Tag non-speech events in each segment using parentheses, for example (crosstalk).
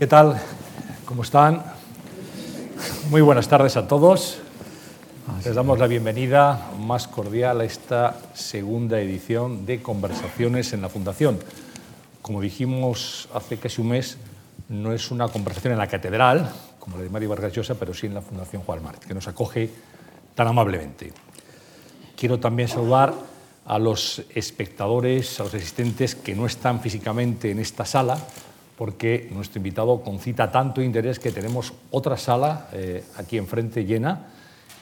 ¿Qué tal? ¿Cómo están? Muy buenas tardes a todos. Les damos la bienvenida más cordial a esta segunda edición de Conversaciones en la Fundación. Como dijimos hace casi un mes, no es una conversación en la catedral, como la de Mario Vargas Llosa, pero sí en la Fundación Juan Mart, que nos acoge tan amablemente. Quiero también saludar a los espectadores, a los asistentes que no están físicamente en esta sala, porque nuestro invitado concita tanto interés que tenemos otra sala eh, aquí enfrente llena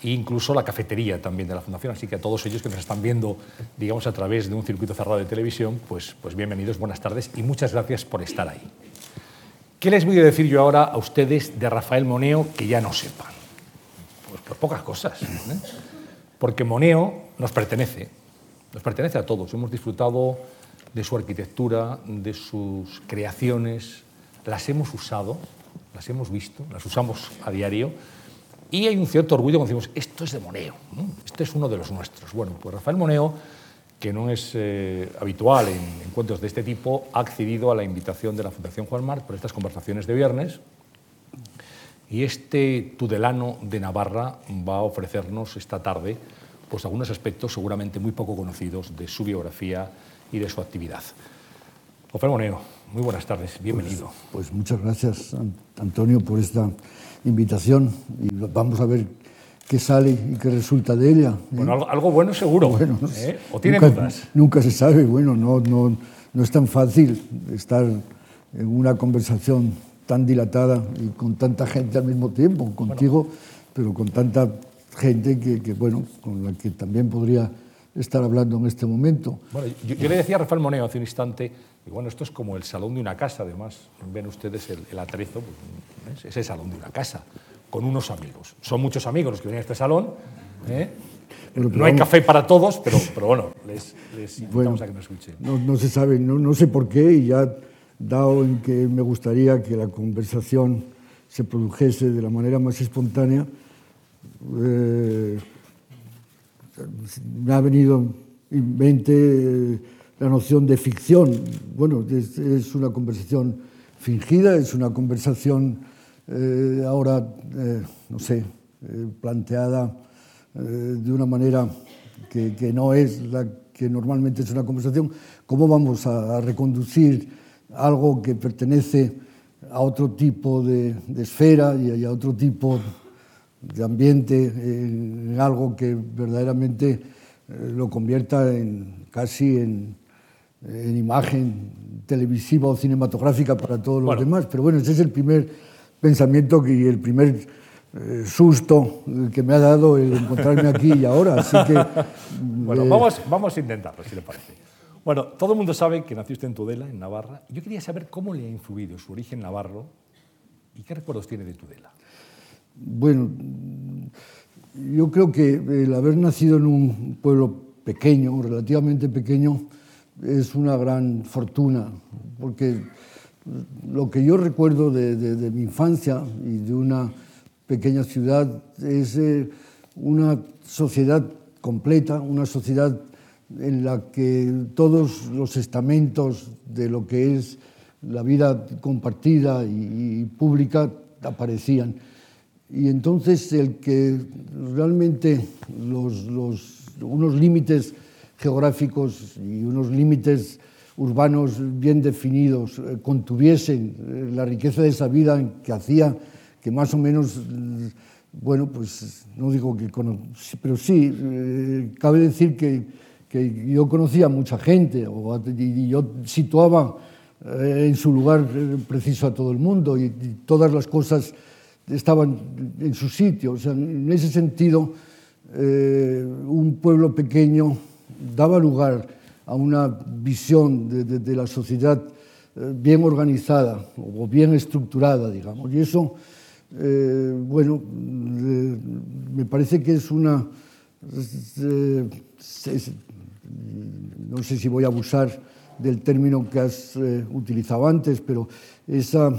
e incluso la cafetería también de la Fundación. Así que a todos ellos que nos están viendo, digamos, a través de un circuito cerrado de televisión, pues, pues bienvenidos, buenas tardes y muchas gracias por estar ahí. ¿Qué les voy a decir yo ahora a ustedes de Rafael Moneo que ya no sepan? Pues, pues pocas cosas. ¿eh? Porque Moneo nos pertenece, nos pertenece a todos. Hemos disfrutado de su arquitectura, de sus creaciones, las hemos usado, las hemos visto, las usamos a diario. Y hay un cierto orgullo cuando decimos, esto es de Moneo, este es uno de los nuestros. Bueno, pues Rafael Moneo, que no es eh, habitual en encuentros de este tipo, ha accedido a la invitación de la Fundación Juan Mart por estas conversaciones de viernes. Y este Tudelano de Navarra va a ofrecernos esta tarde pues, algunos aspectos seguramente muy poco conocidos de su biografía y de su actividad. Rafael Moneo, muy buenas tardes, bienvenido. Pues, pues, muchas gracias, Antonio, por esta invitación y vamos a ver qué sale y qué resulta de ella. ¿eh? Bueno, algo, bueno seguro. Bueno, ¿eh? ¿O tiene nunca, dudas? Nunca se sabe, bueno, no, no, no es tan fácil estar en una conversación tan dilatada y con tanta gente al mismo tiempo, contigo, pero con tanta gente que, que, bueno, con la que también podría estar hablando en este momento. Bueno, yo, yo, le decía a Rafael Moneo hace un instante, y bueno, esto es como el salón de una casa, además, ven ustedes el, el atrezo, pues, es el salón de una casa, con unos amigos. Son muchos amigos los que vienen a este salón. ¿eh? Bueno, no hay vamos... café para todos, pero, pero bueno, les, les invitamos bueno, a que nos escuchen. No, no se sabe, no, no, sé por qué, y ya dado en que me gustaría que la conversación se produjese de la manera más espontánea, eh, me ha venido en mente eh, la noción de ficción. Bueno, es, es una conversación fingida, es una conversación eh, ahora, eh, no sé, eh, planteada eh, de una manera que, que, no es la que normalmente es una conversación. ¿Cómo vamos a, a reconducir algo que pertenece a otro tipo de, de esfera y y a otro tipo de ambiente en algo que verdaderamente eh, lo convierta en casi en, en, imagen televisiva o cinematográfica para todos los demás. Pero bueno, ese es el primer pensamiento y el primer eh, susto que me ha dado el encontrarme aquí y ahora. Así que, (laughs) bueno, eh... vamos, vamos a intentarlo, si le parece. Bueno, todo el mundo sabe que nació usted en Tudela, en Navarra. Yo quería saber cómo le ha influido su origen navarro y qué recuerdos tiene de Tudela. Bueno, yo creo que el haber nacido en un pueblo pequeño, relativamente pequeño, es una gran fortuna, porque lo que yo recuerdo de, mi infancia y de una pequeña ciudad es eh, una sociedad completa, una sociedad en la que todos los estamentos de lo que es la vida compartida y pública aparecían. Y entonces el que realmente los, los, unos límites geográficos y unos límites urbanos bien definidos eh, contuviesen eh, la riqueza de esa vida que hacía que más o menos, mm, bueno, pues no digo que conocí, pero sí, eh, cabe decir que, que yo conocía a mucha gente o, y yo situaba eh, en su lugar eh, preciso a todo el mundo y, y todas las cosas estaban en su sitio. O sea, en ese sentido, eh, un pueblo pequeño daba lugar a una visión de, la sociedad eh, bien organizada o bien estructurada, digamos. Y eso, eh, bueno, me parece que es una... No sé si voy a abusar del término que has utilizado antes, pero esa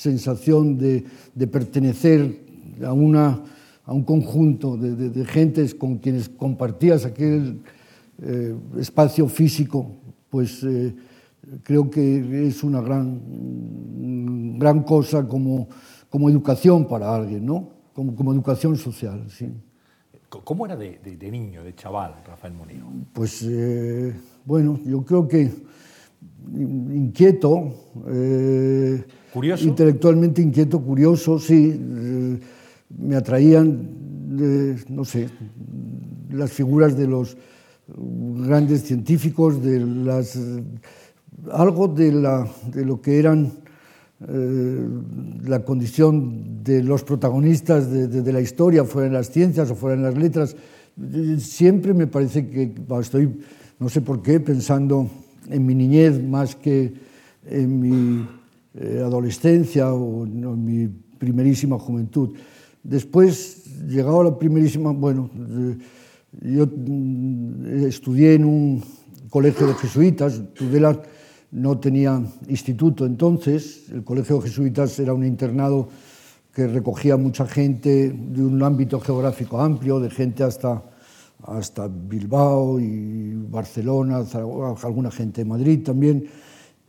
sensación de, de pertenecer a, una, a un conjunto de, de, de gentes con quienes compartías aquel eh, espacio físico, pues eh, creo que es una gran, gran cosa como, como educación para alguien, ¿no? Como, como educación social, sí. ¿Cómo era de, de, de niño, de chaval, Rafael Moneo? Pues, eh, bueno, yo creo que inquieto, eh, curioso, intelectualmente inquieto, curioso, sí, eh, me atraían, eh, no sé, las figuras de los grandes científicos, de las, algo de, la, de lo que eran eh, la condición de los protagonistas de, de, de, la historia, fuera en las ciencias o fuera en las letras. Siempre me parece que estoy, no sé por qué, pensando en mi niñez más que en mi eh, adolescencia o mi primerísima juventud. Después, llegado a la primerísima, bueno, eh, yo mm, estudié en un colegio de jesuitas, Tudela no tenía instituto entonces, el colegio de jesuitas era un internado que recogía mucha gente de un ámbito geográfico amplio, de gente hasta hasta Bilbao y Barcelona, alguna gente de Madrid también.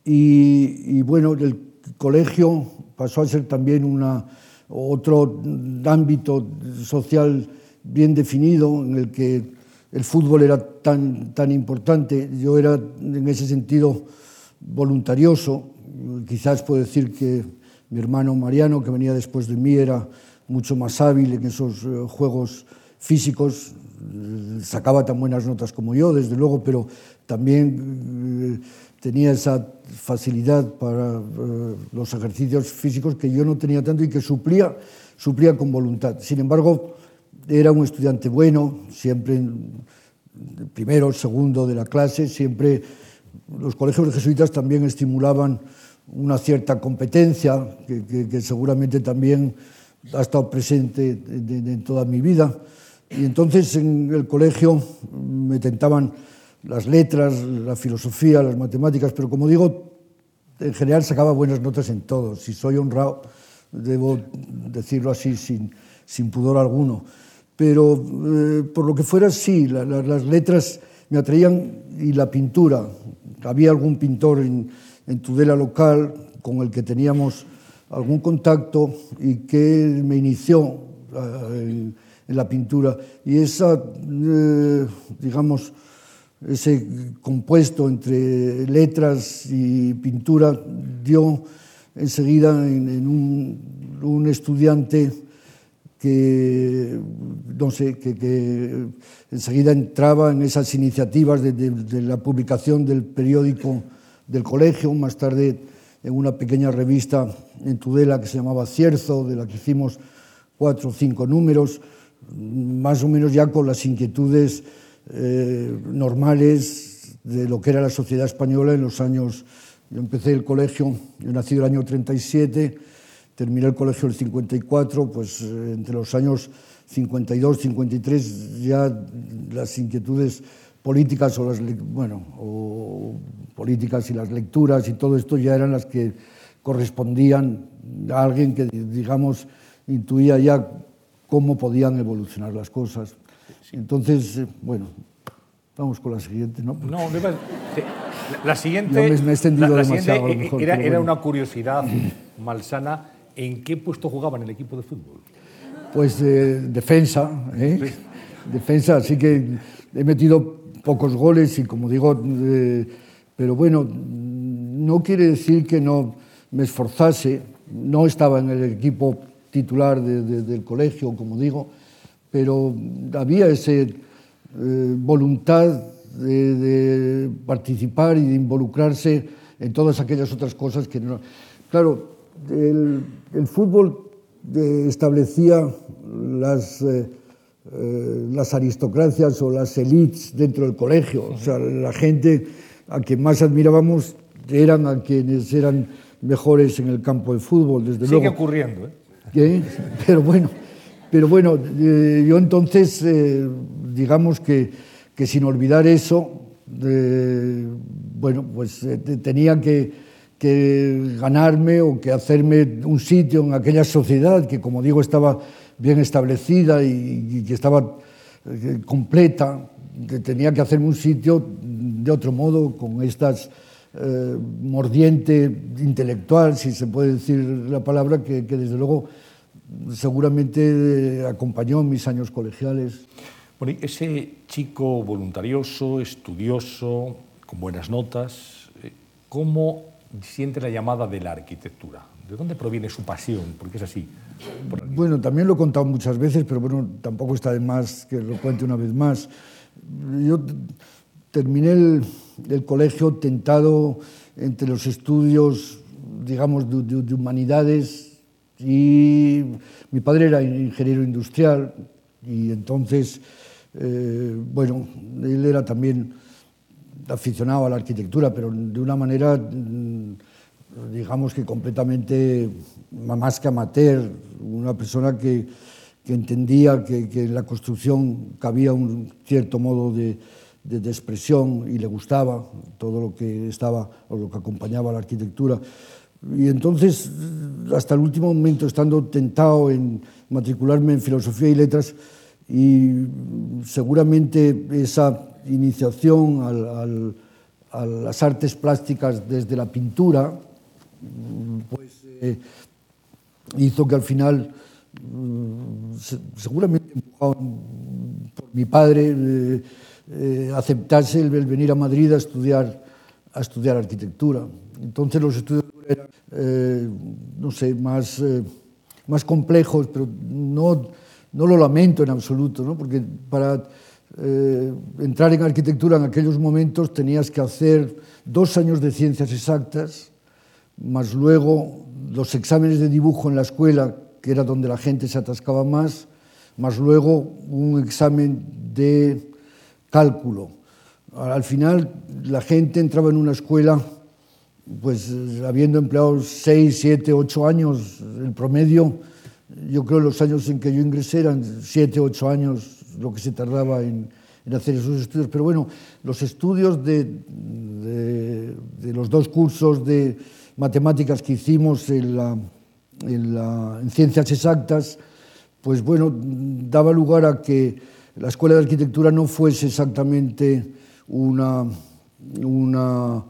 Y, y, bueno, el colegio pasó a ser también una, otro ámbito social bien definido en el que el fútbol era tan, tan importante. Yo era en ese sentido voluntarioso. Quizás puedo decir que mi hermano Mariano, que venía después de mí, era mucho más hábil en esos eh, juegos físicos. Sacaba tan buenas notas como yo, desde luego, pero también eh, tenía esa facilidad para eh, los ejercicios físicos que yo no tenía tanto y que suplía, suplía con voluntad. Sin embargo, era un estudiante bueno, siempre primero, segundo de la clase, siempre los colegios jesuitas también estimulaban una cierta competencia que, que, que seguramente también ha estado presente en, en toda mi vida. Y entonces en el colegio me tentaban las letras, la filosofía, las matemáticas, pero como digo, en general sacaba buenas notas en todo. Si soy honrado, debo decirlo así sin, sin pudor alguno. Pero eh, por lo que fuera, sí, la, la, las letras me atraían y la pintura. Había algún pintor en, en Tudela local con el que teníamos algún contacto y que me inició eh, en la pintura. Y esa, eh, digamos, ese compuesto entre letras y pintura dio enseguida en, un, estudiante que, no sé, que, enseguida entraba en esas iniciativas de, de la publicación del periódico del colegio, más tarde en una pequeña revista en Tudela que se llamaba Cierzo, de la que hicimos cuatro o cinco números, más o menos ya con las inquietudes eh, normales de lo que era la sociedad española en los años... Yo empecé el colegio, yo nací el año 37, terminé el colegio el 54, pues eh, entre los años 52, 53 ya las inquietudes políticas o las bueno, o políticas y las lecturas y todo esto ya eran las que correspondían a alguien que digamos intuía ya cómo podían evolucionar las cosas. Entonces, eh, bueno, vamos con la siguiente, ¿no? No, la siguiente, me, me he extendido la, la demasiado, mejor, era, una curiosidad malsana. ¿En qué puesto jugaba en el equipo de fútbol? Pues eh, defensa, ¿eh? Sí. defensa, así que he metido pocos goles y como digo, eh, pero bueno, no quiere decir que no me esforzase, no estaba en el equipo titular de, de, del colegio, como digo, pero había esa eh, voluntad de, de, participar y de involucrarse en todas aquellas otras cosas que no. Claro, el, el fútbol eh, establecía las, eh, eh, las aristocracias o las élites dentro del colegio, o sea, la gente a quien más admirábamos eran a quienes eran mejores en el campo de fútbol, desde Sigue luego. Sigue ocurriendo, ¿eh? ¿Eh? Pero bueno, Pero bueno, eh, yo entonces, eh, digamos que, que, sin olvidar eso, eh, bueno, pues eh, tenía que, que, ganarme o que hacerme un sitio en aquella sociedad que, como digo, estaba bien establecida y, que estaba eh, completa, que tenía que hacerme un sitio de otro modo con estas... Eh, mordiente intelectual, si se puede decir la palabra, que, que desde luego seguramente acompañó mis años colegiales. Bueno, ese chico voluntarioso, estudioso, con buenas notas, eh, ¿cómo siente la llamada de la arquitectura? ¿De dónde proviene su pasión? Porque es así. Bueno, también lo he contado muchas veces, pero bueno, tampoco está de más que lo cuente una vez más. Yo terminé el, el colegio tentado entre los estudios, digamos, de, de, de humanidades Y mi padre era ingeniero industrial y entonces, eh, bueno, él era también aficionado a la arquitectura, pero de una manera, mm, digamos que completamente más que amateur, una persona que, que entendía que, que, en la construcción cabía un cierto modo de, de, de expresión y le gustaba todo lo que estaba o lo que acompañaba a la arquitectura. Y entonces, hasta el último momento, estando tentado en matricularme en filosofía y letras, y seguramente esa iniciación al, al, a las artes plásticas desde la pintura, pues eh, hizo que al final, mm, seguramente empujado por mi padre, eh, eh aceptase el, el venir a Madrid a estudiar, a estudiar arquitectura. Entonces los estudios eran, eh, no sé, más, eh, más complejos, pero no, no lo lamento en absoluto, ¿no? porque para eh, entrar en arquitectura en aquellos momentos tenías que hacer dos años de ciencias exactas, más luego los exámenes de dibujo en la escuela, que era donde la gente se atascaba más, más luego un examen de cálculo. Al final la gente entraba en una escuela pues habiendo empleado 6, 7, 8 años, el promedio, yo creo los años en que yo ingresé eran 7, 8 años lo que se tardaba en, en hacer esos estudios. Pero bueno, los estudios de, de, de los dos cursos de matemáticas que hicimos en, la, en, la, en ciencias exactas, pues bueno, daba lugar a que la Escuela de Arquitectura no fuese exactamente una... una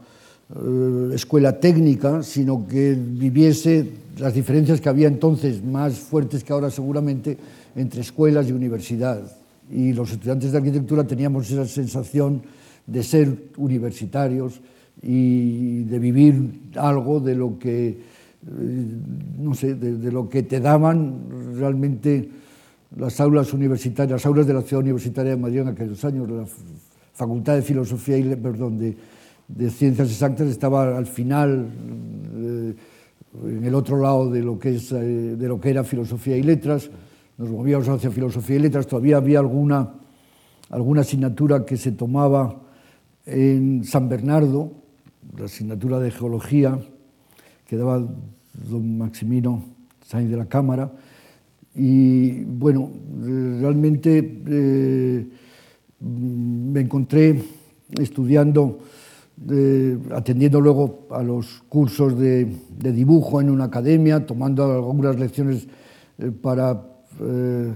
eh, escuela técnica, sino que viviese las diferencias que había entonces, más fuertes que ahora seguramente, entre escuelas y universidad. Y los estudiantes de arquitectura teníamos esa sensación de ser universitarios y de vivir algo de lo que, eh, no sé, de, de lo que te daban realmente las aulas universitarias, las aulas de la ciudad universitaria de Madrid en aquellos años, la Facultad de Filosofía y, perdón, de, de ciencias exactas estaba al final, eh, en el otro lado de lo, que es, eh, de lo que era filosofía y letras, nos movíamos hacia filosofía y letras, todavía había alguna, alguna asignatura que se tomaba en San Bernardo, la asignatura de geología, que daba don Maximino Sainz de la Cámara, y bueno, realmente eh, me encontré estudiando de, atendiendo luego a los cursos de, de, dibujo en una academia, tomando algunas lecciones eh, para, eh,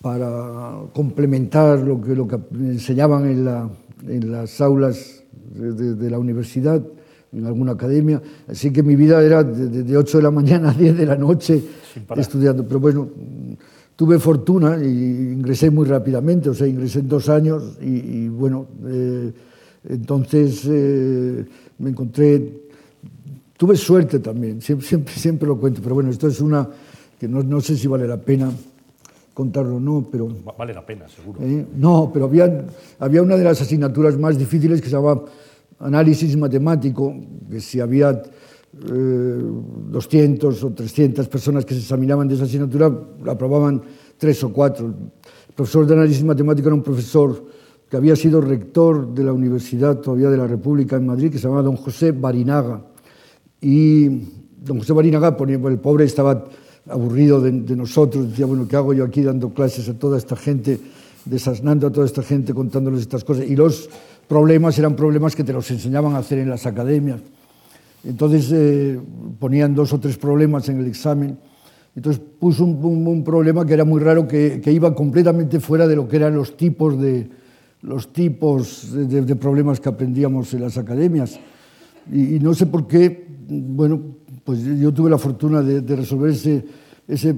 para complementar lo que, lo que enseñaban en, la, en las aulas de, de, de, la universidad, en alguna academia. Así que mi vida era de, de 8 de la mañana a 10 de la noche estudiando. Pero bueno, tuve fortuna y ingresé muy rápidamente, o sea, ingresé en dos años y, y bueno. Eh, Entonces eh, me encontré, tuve suerte también, siempre, siempre, siempre, lo cuento, pero bueno, esto es una que no, no sé si vale la pena contarlo o no, pero... Vale la pena, seguro. Eh, no, pero había, había una de las asignaturas más difíciles que se llamaba análisis matemático, que si había eh, 200 o 300 personas que se examinaban de esa asignatura, la aprobaban tres o cuatro. El profesor de análisis matemático era un profesor que había sido rector de la Universidad todavía de la República en Madrid, que se llamaba don José Barinaga. Y don José Barinaga, el pobre estaba aburrido de, de, nosotros, decía, bueno, ¿qué hago yo aquí dando clases a toda esta gente, desasnando a toda esta gente, contándoles estas cosas? Y los problemas eran problemas que te los enseñaban a hacer en las academias. Entonces eh, ponían dos o tres problemas en el examen. Entonces puso un, un, un problema que era muy raro, que, que iba completamente fuera de lo que eran los tipos de, los tipos de, problemas que aprendíamos en las academias. Y, no sé por qué, bueno, pues yo tuve la fortuna de, resolver ese,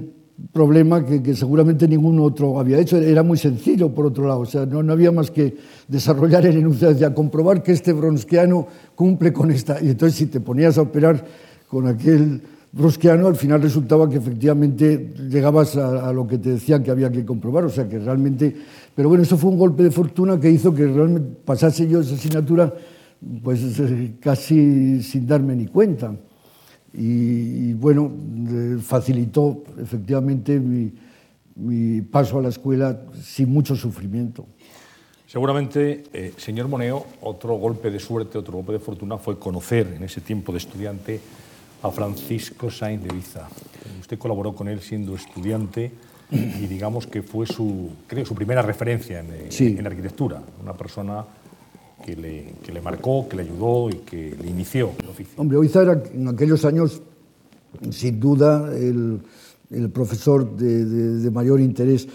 problema que, seguramente ningún otro había hecho. Era muy sencillo, por otro lado. O sea, no, no había más que desarrollar el enunciado, decía, comprobar que este bronskiano cumple con esta. Y entonces, si te ponías a operar con aquel brosquiano, al final resultaba que efectivamente llegabas a, lo que te decían que había que comprobar, o sea que realmente... Pero bueno, eso fue un golpe de fortuna que hizo que realmente pasase yo esa asignatura pues eh, casi sin darme ni cuenta. Y, bueno, facilitó efectivamente mi, paso a la escuela sin mucho sufrimiento. Seguramente, eh, señor Moneo, otro golpe de suerte, otro golpe de fortuna fue conocer en ese tiempo de estudiante a Francisco Sainz de Viza. Usted colaboró con él siendo estudiante y digamos que fue su, creo, su primera referencia en, eh, sí. en arquitectura, una persona que le, que le, marcó, que le ayudó y que le inició el oficio. Hombre, Oiza era en aquellos años, sin duda, el, el profesor de, de, de, mayor interés.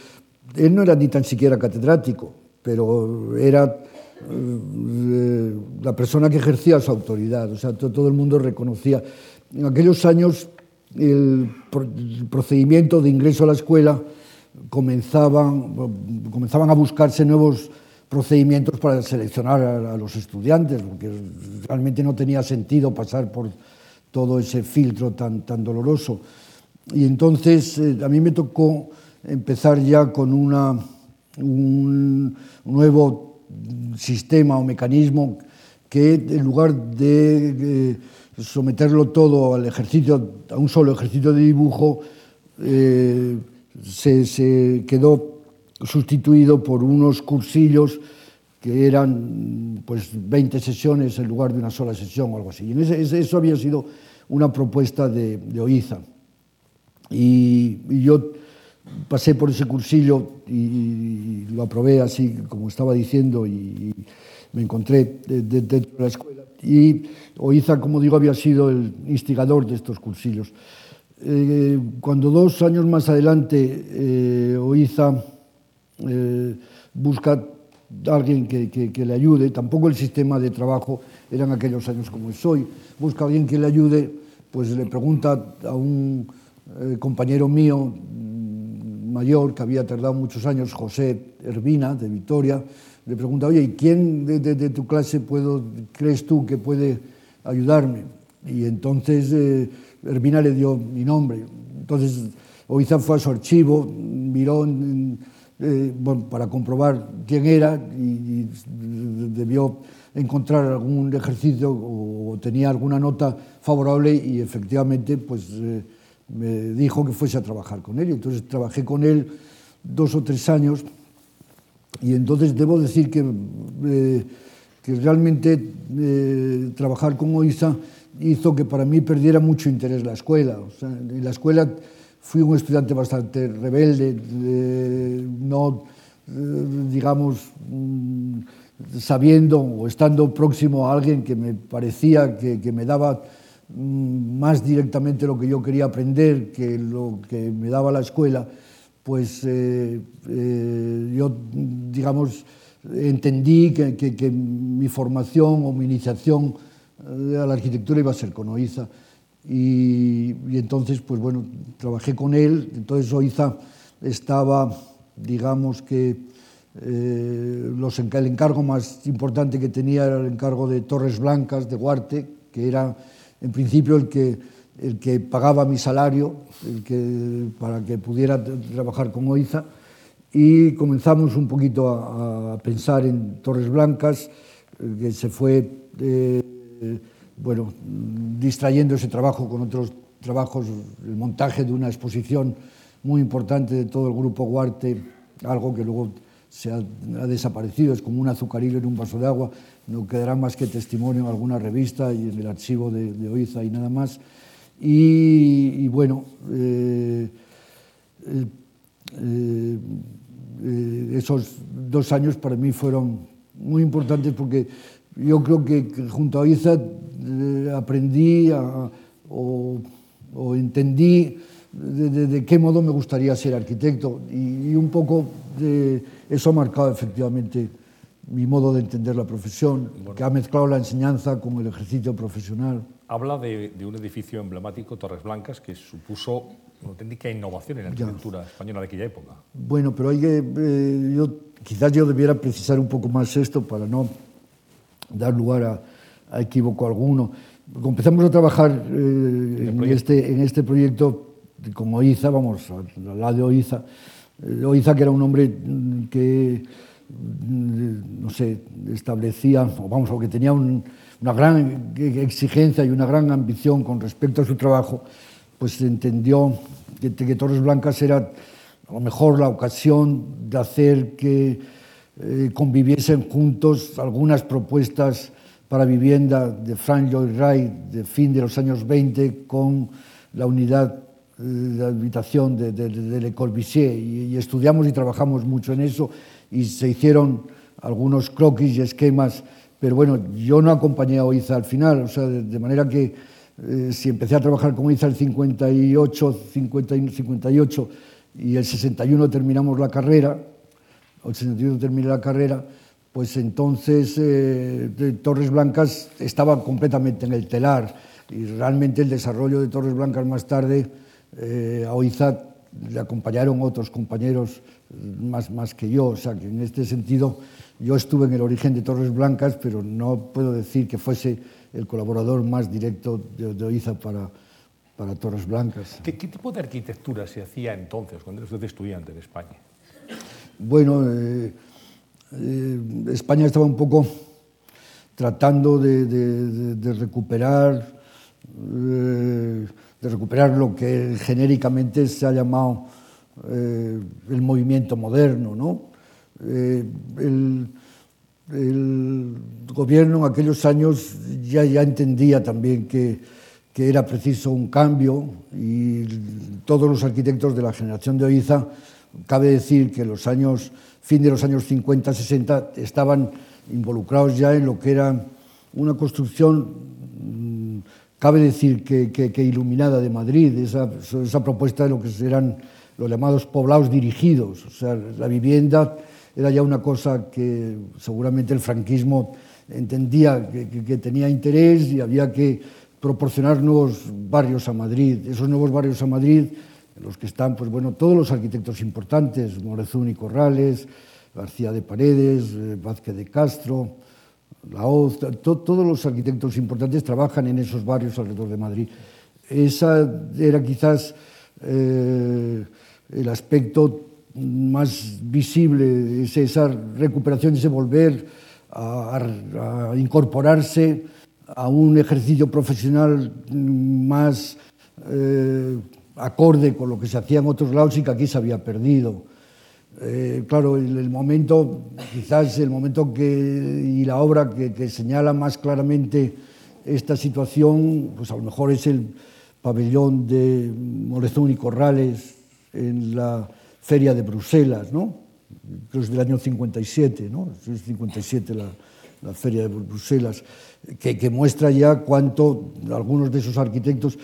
Él no era ni tan siquiera catedrático, pero era eh, la persona que ejercía su autoridad, o sea, todo el mundo reconocía. En aquellos años el, procedimiento de ingreso a la escuela comenzaban, comenzaban a buscarse nuevos procedimientos para seleccionar a, a los estudiantes, porque realmente no tenía sentido pasar por todo ese filtro tan, tan doloroso. Y entonces eh, a mí me tocó empezar ya con una, un nuevo sistema o mecanismo que en lugar de... Eh, someterlo todo al ejercicio, a un solo ejercicio de dibujo, eh, se, se, quedó sustituido por unos cursillos que eran pues 20 sesiones en lugar de una sola sesión o algo así. Y ese, ese, eso había sido una propuesta de, de Oiza. Y, y, yo pasé por ese cursillo y, y, lo aprobé así como estaba diciendo y, y me encontré de, de, dentro de la escuela. Y O Iza, como digo, había sido el instigador de estos cursillos. Eh, cuando dos años más adelante eh, Oiza eh, busca a alguien que, que, que, le ayude, tampoco el sistema de trabajo eran aquellos años como es hoy, busca a alguien que le ayude, pues le pregunta a un eh, compañero mío mm, mayor que había tardado muchos años, José Hervina, de Vitoria, le pregunta, oye, ¿y quién de, de, de tu clase puedo, crees tú que puede ayudarme. Y entonces eh, Hermina le dio mi nombre. Entonces Oizan fue a su archivo, miró en, eh, bueno, para comprobar quién era y, y, debió encontrar algún ejercicio o, o, tenía alguna nota favorable y efectivamente pues eh, me dijo que fuese a trabajar con él. Y entonces trabajé con él dos o tres años y entonces debo decir que... Eh, que realmente eh, trabajar con OISA hizo que para mí perdiera mucho interés la escuela. O sea, en la escuela fui un estudiante bastante rebelde, eh, no, eh, digamos, mm, sabiendo o estando próximo a alguien que me parecía que, que me daba mm, más directamente lo que yo quería aprender que lo que me daba la escuela, pues eh, eh, yo, digamos, entendí que, que, que mi formación ou mi iniciación eh, a la arquitectura iba a ser con Oiza. Y, y entonces, pues bueno, trabajé con él. Entonces Oiza estaba, digamos que, eh, los, el encargo más importante que tenía era el encargo de Torres Blancas, de Huarte, que era en principio el que, el que pagaba mi salario el que, para que pudiera trabajar con Oiza y comenzamos un poquito a, a pensar en Torres Blancas, eh, que se fue eh, bueno, distrayendo ese trabajo con otros trabajos, el montaje de una exposición muy importante de todo el grupo Guarte algo que luego se ha, ha desaparecido, es como un azucarillo en un vaso de agua, no quedará más que testimonio en alguna revista y en el archivo de, de Oiza y nada más. Y, y bueno, eh, eh, eh, esos dos años para mí fueron muy importantes porque yo creo que junto a Iza eh, aprendí a, o, o entendí de, de, de qué modo me gustaría ser arquitecto y, y un poco de, eso ha marcado efectivamente mi modo de entender la profesión, bueno. que ha mezclado la enseñanza con el ejercicio profesional. Habla de, de un edificio emblemático, Torres Blancas, que supuso unha auténtica innovación en a arquitectura española de aquella época. Bueno, pero hai que... Eh, yo, quizás yo debiera precisar un poco más esto para no dar lugar a, a equívoco alguno. Empezamos a trabajar eh, en, este, en este proyecto con Oiza, vamos, al lado de Oiza. Eh, Oiza, que era un hombre mm, que, mm, no sé, establecía, o vamos, o que tenía un, una gran exigencia y una gran ambición con respecto a su trabajo, pues entendió que, que Torres Blancas era a lo mejor la ocasión de hacer que eh, conviviesen juntos algunas propuestas para vivienda de Frank Lloyd Wright de fin de los años 20 con la unidad eh, de habitación de, de, de Le Corbusier. Y, y, estudiamos y trabajamos mucho en eso y se hicieron algunos croquis y esquemas, pero bueno, yo no acompañé a Oiza al final, o sea, de, de manera que eh, si empecé a trabajar con Iza el 58, 50, 58 y el 61 terminamos la carrera, el 61 terminé la carrera, pues entonces eh, Torres Blancas estaba completamente en el telar y realmente el desarrollo de Torres Blancas más tarde eh, a Oiza le acompañaron otros compañeros más, más que yo, o sea que en este sentido yo estuve en el origen de Torres Blancas, pero no puedo decir que fuese el colaborador más directo de, de Oiza para, para Torres Blancas. ¿Qué, ¿Qué, tipo de arquitectura se hacía entonces, cuando era usted estudiante en España? Bueno, eh, eh, España estaba un poco tratando de, de, de recuperar eh, de recuperar lo que genéricamente se ha llamado el movimiento moderno. ¿no? eh, el, el gobierno en aquellos años ya, ya entendía también que, que era preciso un cambio y todos los arquitectos de la generación de Oiza, cabe decir que los años, fin de los años 50-60 estaban involucrados ya en lo que era una construcción, mm, cabe decir que, que, que iluminada de Madrid, esa, esa propuesta de lo que eran los llamados poblados dirigidos, o sea, la vivienda era ya una cosa que seguramente el franquismo entendía que, que, que tenía interés y había que proporcionar nuevos barrios a Madrid. Esos nuevos barrios a Madrid, en los que están pues, bueno, todos los arquitectos importantes, Morezún y Corrales, García de Paredes, eh, Vázquez de Castro, Laoz, to, todos los arquitectos importantes trabajan en esos barrios alrededor de Madrid. Esa era quizás eh, el aspecto más visible, es esa recuperación, ese volver a, a incorporarse a un ejercicio profesional más eh, acorde con lo que se hacía en otros lados y que aquí se había perdido. Eh, claro, el, el, momento, quizás el momento que, y la obra que, que, señala más claramente esta situación, pues a lo mejor es el pabellón de Morezón y Corrales en la Feria de Bruselas, ¿no? creo que es del año 57, ¿no? es 57 la, la Feria de Bruselas, que, que muestra ya cuánto algunos de esos arquitectos,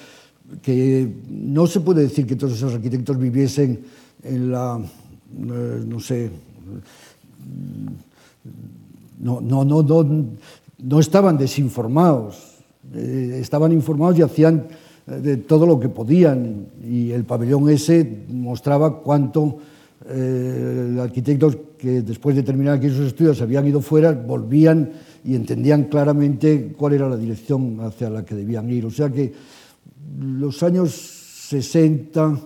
que no se puede decir que todos esos arquitectos viviesen en la, eh, no sé, no, no, no, no, no estaban desinformados, eh, estaban informados y hacían de todo lo que podían y el pabellón ese mostraba cuánto eh, arquitectos que después de terminar aquí sus estudios habían ido fuera, volvían y entendían claramente cuál era la dirección hacia la que debían ir. O sea que los años 60,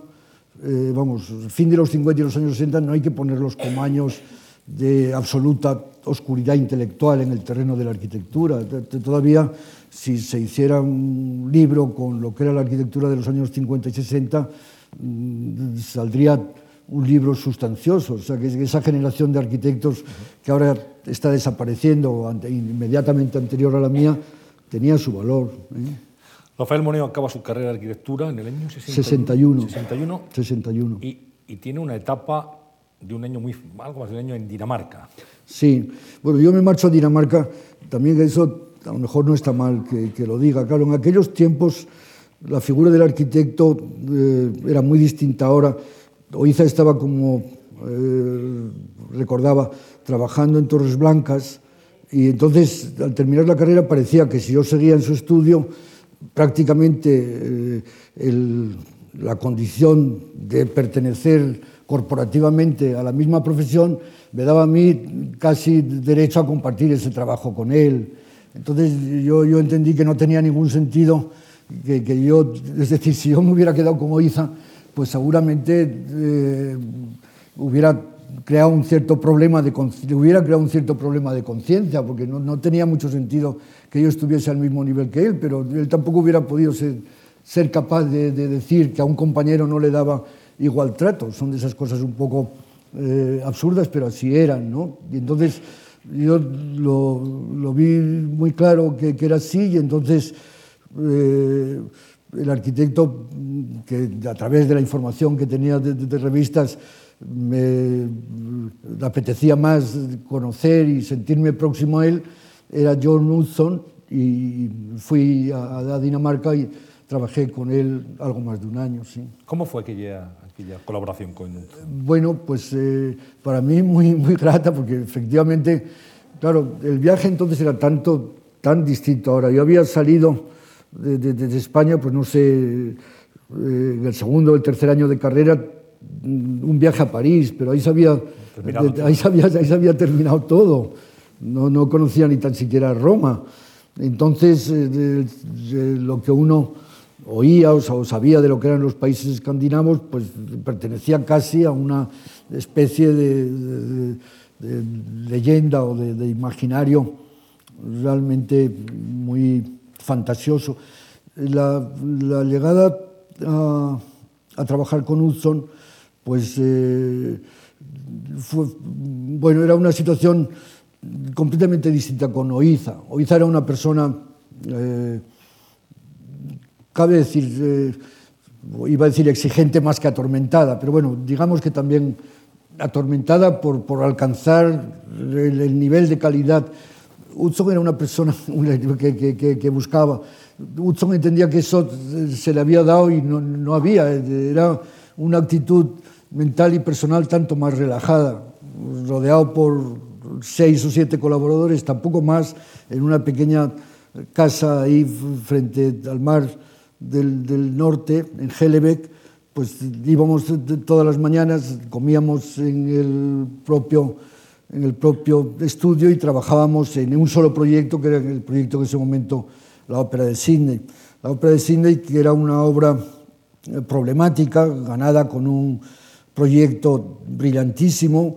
eh, vamos, fin de los 50 y los años 60 no hay que ponerlos como años de absoluta oscuridad intelectual en el terreno de la arquitectura. Todavía, si se hiciera un libro con lo que era la arquitectura de los años 50 y 60, mm, saldría un libro sustancioso. O sea, que esa generación de arquitectos que ahora está desapareciendo, inmediatamente anterior a la mía, tenía su valor. ¿eh? Rafael Moneo acaba su carrera de arquitectura en el año 61. 61. 61. 61. Y, y tiene una etapa de un año muy, algo más de un año en Dinamarca. Sí, bueno, yo me marcho a Dinamarca, también eso a lo mejor no está mal que, que lo diga, claro, en aquellos tiempos la figura del arquitecto eh, era muy distinta ahora. Oiza estaba como eh, recordaba trabajando en Torres Blancas y entonces al terminar la carrera parecía que si yo seguía en su estudio prácticamente eh, el, la condición de pertenecer corporativamente a la misma profesión me daba a mí casi derecho a compartir ese trabajo con él. Entonces yo, yo entendí que no tenía ningún sentido que, que, yo, es decir, si yo me hubiera quedado como Iza, pues seguramente eh, hubiera creado un cierto problema de hubiera creado un cierto problema de conciencia, porque no, no, tenía mucho sentido que yo estuviese al mismo nivel que él, pero él tampoco hubiera podido ser, ser capaz de, de decir que a un compañero no le daba igual trato. Son de esas cosas un poco eh, absurdas, pero así eran, ¿no? Y entonces yo lo, lo vi muy claro que, que, era así y entonces eh, el arquitecto, que a través de la información que tenía de, de, de revistas, me apetecía más conocer y sentirme próximo a él, era John Hudson y fui a, a Dinamarca y trabajé con él algo más de un año. Sí. ¿Cómo fue aquella, aquella colaboración con? Bueno, pues eh, para mí muy, muy grata porque efectivamente, claro, el viaje entonces era tanto, tan distinto. Ahora, yo había salido de, de, de España, pues no sé, eh, en el segundo o el tercer año de carrera, un viaje a París, pero ahí se había, ahí se había, ahí se había terminado todo. No, no, conocía ni tan siquiera Roma. Entonces, eh, de, de lo que uno oía o sabía de lo que eran los países escandinavos, pues pertenecía casi a una especie de, de, de leyenda o de, de, imaginario realmente muy fantasioso. La, la llegada a, a, trabajar con Hudson, pues eh, fue, bueno, era una situación completamente distinta con Oiza. Oiza era una persona... Eh, cabe decir, eh, iba a decir exigente más que atormentada, pero bueno, digamos que también atormentada por, por alcanzar el, el nivel de calidad. Hudson era una persona (laughs) que, que, que, que buscaba. Hudson entendía que eso eh, se le había dado y no, no había. Era una actitud mental y personal tanto más relajada, rodeado por seis o siete colaboradores, tampoco más, en una pequeña casa ahí frente al mar del, del norte, en Hellebeck, pues íbamos todas las mañanas, comíamos en el propio, en el propio estudio y trabajábamos en un solo proyecto, que era el proyecto que en ese momento la ópera de Sydney. La ópera de Sydney, que era una obra eh, problemática, ganada con un proyecto brillantísimo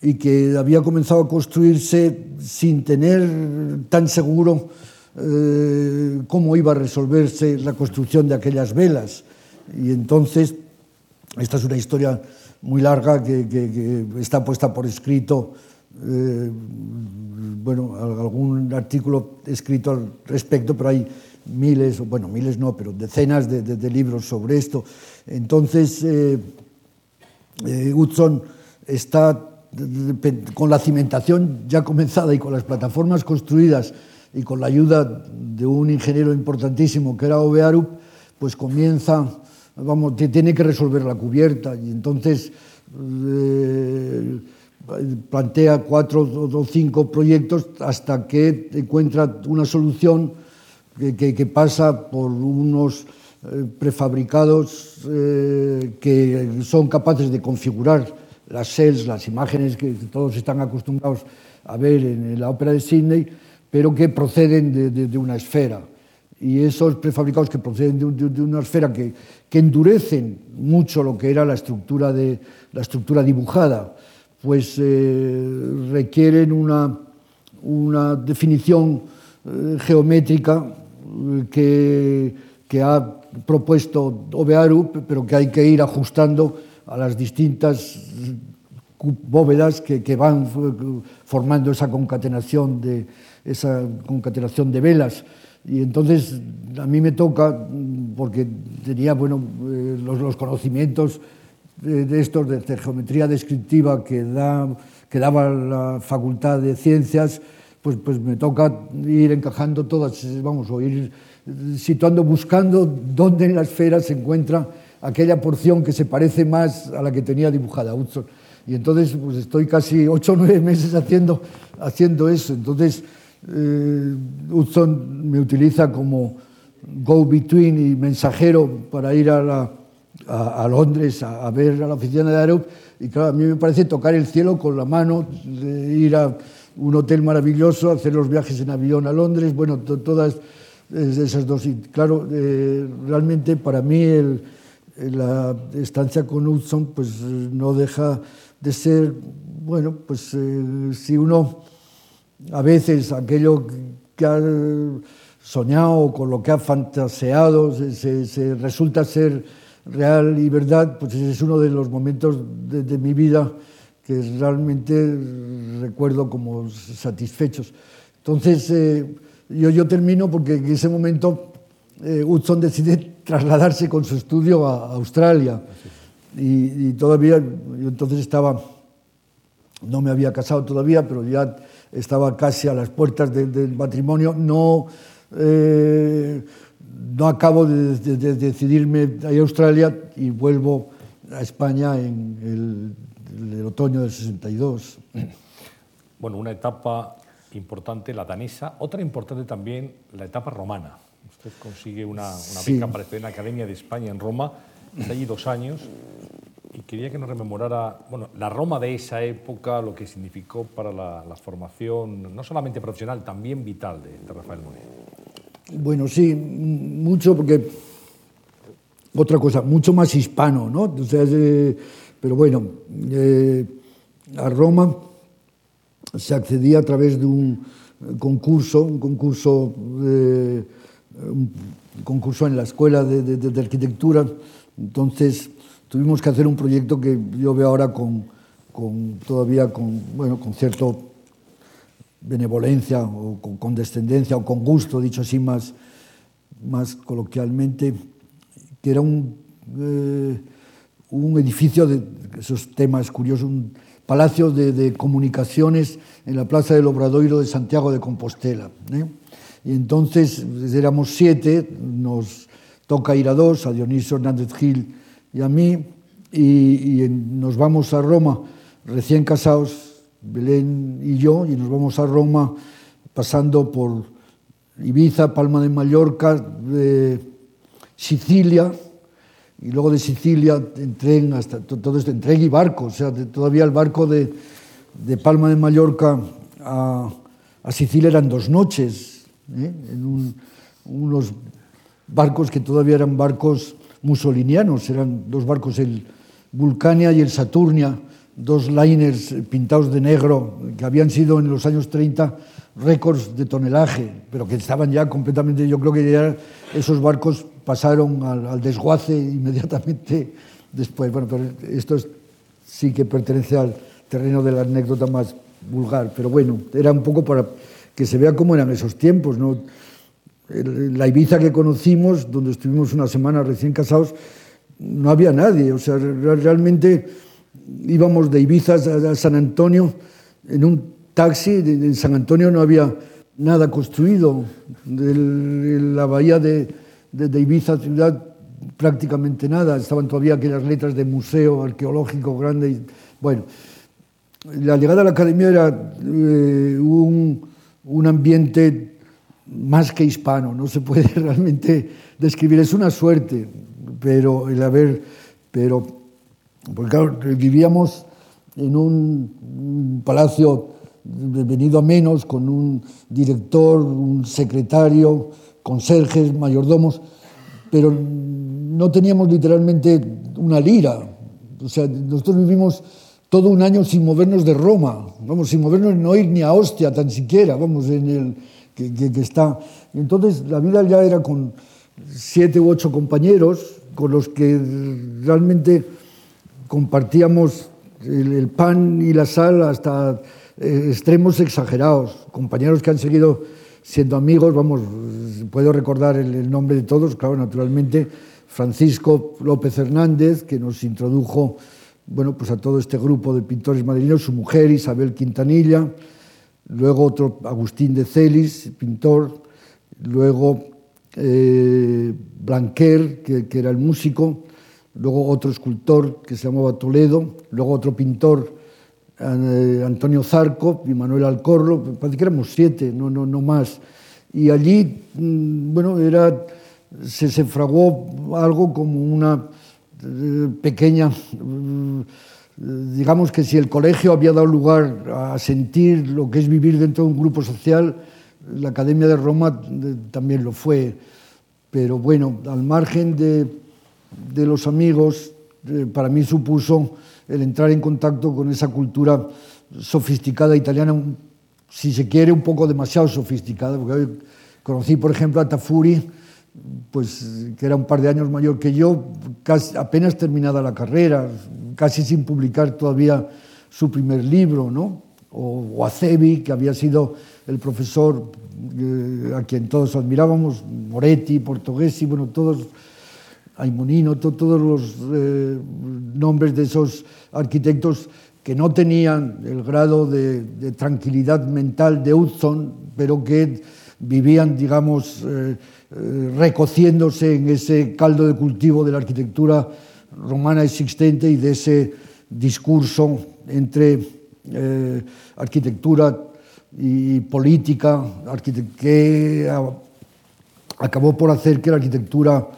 y que había comenzado a construirse sin tener tan seguro eh, cómo iba a resolverse la construcción de aquellas velas. Y entonces, esta es una historia muy larga que, que, que está puesta por escrito, eh, bueno, algún artículo escrito al respecto, pero hay miles, bueno, miles no, pero decenas de, de, de libros sobre esto. Entonces, eh, eh, Hudson está con la cimentación ya comenzada y con las plataformas construidas y con la ayuda de un ingeniero importantísimo que era Ovearup, pues comienza, vamos, tiene que resolver la cubierta. Y entonces eh, plantea cuatro o cinco proyectos hasta que encuentra una solución que, que, que pasa por unos eh, prefabricados eh, que son capaces de configurar las cells, las imágenes que todos están acostumbrados a ver en la ópera de Sydney, pero que proceden de, de, de una esfera. Y esos prefabricados que proceden de, de, de una esfera que, que endurecen mucho lo que era la estructura, de, la estructura dibujada, pues eh, requieren una, una definición eh, geométrica eh, que, que ha propuesto Obearu, pero que hay que ir ajustando a las distintas bóvedas que, que van eh, formando esa concatenación de, esa concatenación de velas. Y entonces a mí me toca, porque tenía bueno, eh, los, los, conocimientos de, de estos de, de, geometría descriptiva que, da, que daba la Facultad de Ciencias, pues, pues me toca ir encajando todas, vamos, o ir situando, buscando dónde en la esfera se encuentra aquella porción que se parece más a la que tenía dibujada Hudson. Y entonces pues estoy casi ocho o nueve meses haciendo, haciendo eso. Entonces eh, Hudson me utiliza como go-between y mensajero para ir a, Londres a, ver a la oficina de Aerob. Y claro, a mí me parece tocar el cielo con la mano, ir a un hotel maravilloso, hacer los viajes en avión a Londres, bueno, todas esas dos. Y claro, eh, realmente para mí la estancia con Hudson pues no deja de ser, bueno, pues eh, si uno a veces aquello que has soñado, con lo que has fantaseado, se, se, se resulta ser real y verdad, pues ese es uno de los momentos de, de mi vida que realmente recuerdo como satisfechos. Entonces, eh, yo, yo termino porque en ese momento eh, Hudson decide trasladarse con su estudio a, a Australia. Y, y, todavía, yo entonces estaba, no me había casado todavía, pero ya estaba casi a las puertas del matrimonio. No, eh, no acabo de, decidirme a ir a Australia y vuelvo a España en el, el otoño del 62. Bueno, una etapa importante, la danesa, otra importante también, la etapa romana. Usted consigue una, una beca para estudiar en la Academia de España en Roma, está allí dos años, y quería que nos rememorara bueno, la Roma de esa época, lo que significó para la, formación, no solamente profesional, también vital de, Rafael Moneo. Bueno, sí, mucho porque otra cosa, mucho más hispano, ¿no? Sea, eh, pero bueno, eh, a Roma se accedía a través de un concurso, un concurso, de, un concurso en la escuela de, de, de arquitectura. Entonces tuvimos que hacer un proyecto que yo veo ahora con, con todavía con, bueno, con cierto benevolencia o con condescendencia o con gusto, dicho así más, más coloquialmente, que era un, eh, un edificio de esos temas curiosos, un palacio de, de comunicaciones en la Plaza del Obradoiro de Santiago de Compostela. ¿eh? Y entonces éramos siete, nos toca ir a dos, a Dionisio Hernández Gil, y a mí, y, y nos vamos a Roma recién casados, Belén y yo, y nos vamos a Roma pasando por Ibiza, Palma de Mallorca, de Sicilia, y luego de Sicilia en tren, hasta todo esto, en tren y barco, o sea, de, todavía el barco de, de Palma de Mallorca a, a Sicilia eran dos noches, ¿eh? en un, unos barcos que todavía eran barcos musolinianos, eran dos barcos, el Vulcania y el Saturnia, dos liners pintados de negro que habían sido en los años 30 récords de tonelaje, pero que estaban ya completamente, yo creo que ya esos barcos pasaron al, al desguace inmediatamente (laughs) después. Bueno, pero esto es, sí que pertenece al terreno de la anécdota más vulgar, pero bueno, era un poco para que se vea cómo eran esos tiempos, ¿no? La Ibiza que conocimos, donde estuvimos una semana recién casados, no había nadie, o sea, realmente íbamos de Ibiza a San Antonio en un taxi, en San Antonio no había nada construido, de la bahía de, Ibiza ciudad prácticamente nada, estaban todavía aquellas letras de museo arqueológico grande. Y, bueno, la llegada a la academia era eh, un ambiente más que hispano, no se puede (laughs) realmente describir, es una suerte, pero el haber, pero, porque claro, vivíamos en un palacio venido a menos, con un director, un secretario, conserjes, mayordomos, pero no teníamos literalmente una lira. O sea, nosotros vivimos todo un año sin movernos de Roma, vamos, sin movernos, no ir ni a Ostia tan siquiera, vamos, en el que, que, que está. Entonces la vida ya era con siete u ocho compañeros con los que realmente compartíamos el, el pan y la sal hasta eh, extremos exagerados, compañeros que han seguido siendo amigos, vamos, puedo recordar el, el nombre de todos, claro, naturalmente, Francisco López Hernández, que nos introdujo bueno, pues a todo este grupo de pintores madrileños, su mujer Isabel Quintanilla, luego otro Agustín de Celis, pintor, luego eh, Blanquer, que, que, era el músico, luego otro escultor que se llamaba Toledo, luego otro pintor, eh, Antonio Zarco y Manuel Alcorro, parece que éramos siete, no, no, no más. Y allí, mm, bueno, era, se, se fraguó algo como una eh, pequeña mm, digamos que si el colegio había dado lugar a sentir lo que es vivir dentro de un grupo social, la Academia de Roma eh, también lo fue. Pero bueno, al margen de, de los amigos, eh, para mí supuso el entrar en contacto con esa cultura sofisticada italiana, si se quiere, un poco demasiado sofisticada. Porque conocí, por ejemplo, a Tafuri, pues, que era un par de años mayor que yo, casi, apenas terminada la carrera, casi sin publicar todavía su primer libro, ¿no? o, o a Cebi, que había sido el profesor eh, a quien todos admirábamos, Moretti, Portoghesi, bueno, todos, Aimonino, to, todos los eh, nombres de esos arquitectos que no tenían el grado de, tranquilidad mental de Hudson, pero que vivían, digamos, eh, Eh, recociéndose en ese caldo de cultivo de la arquitectura romana existente y de ese discurso entre eh, arquitectura y política que acabó por hacer que la arquitectura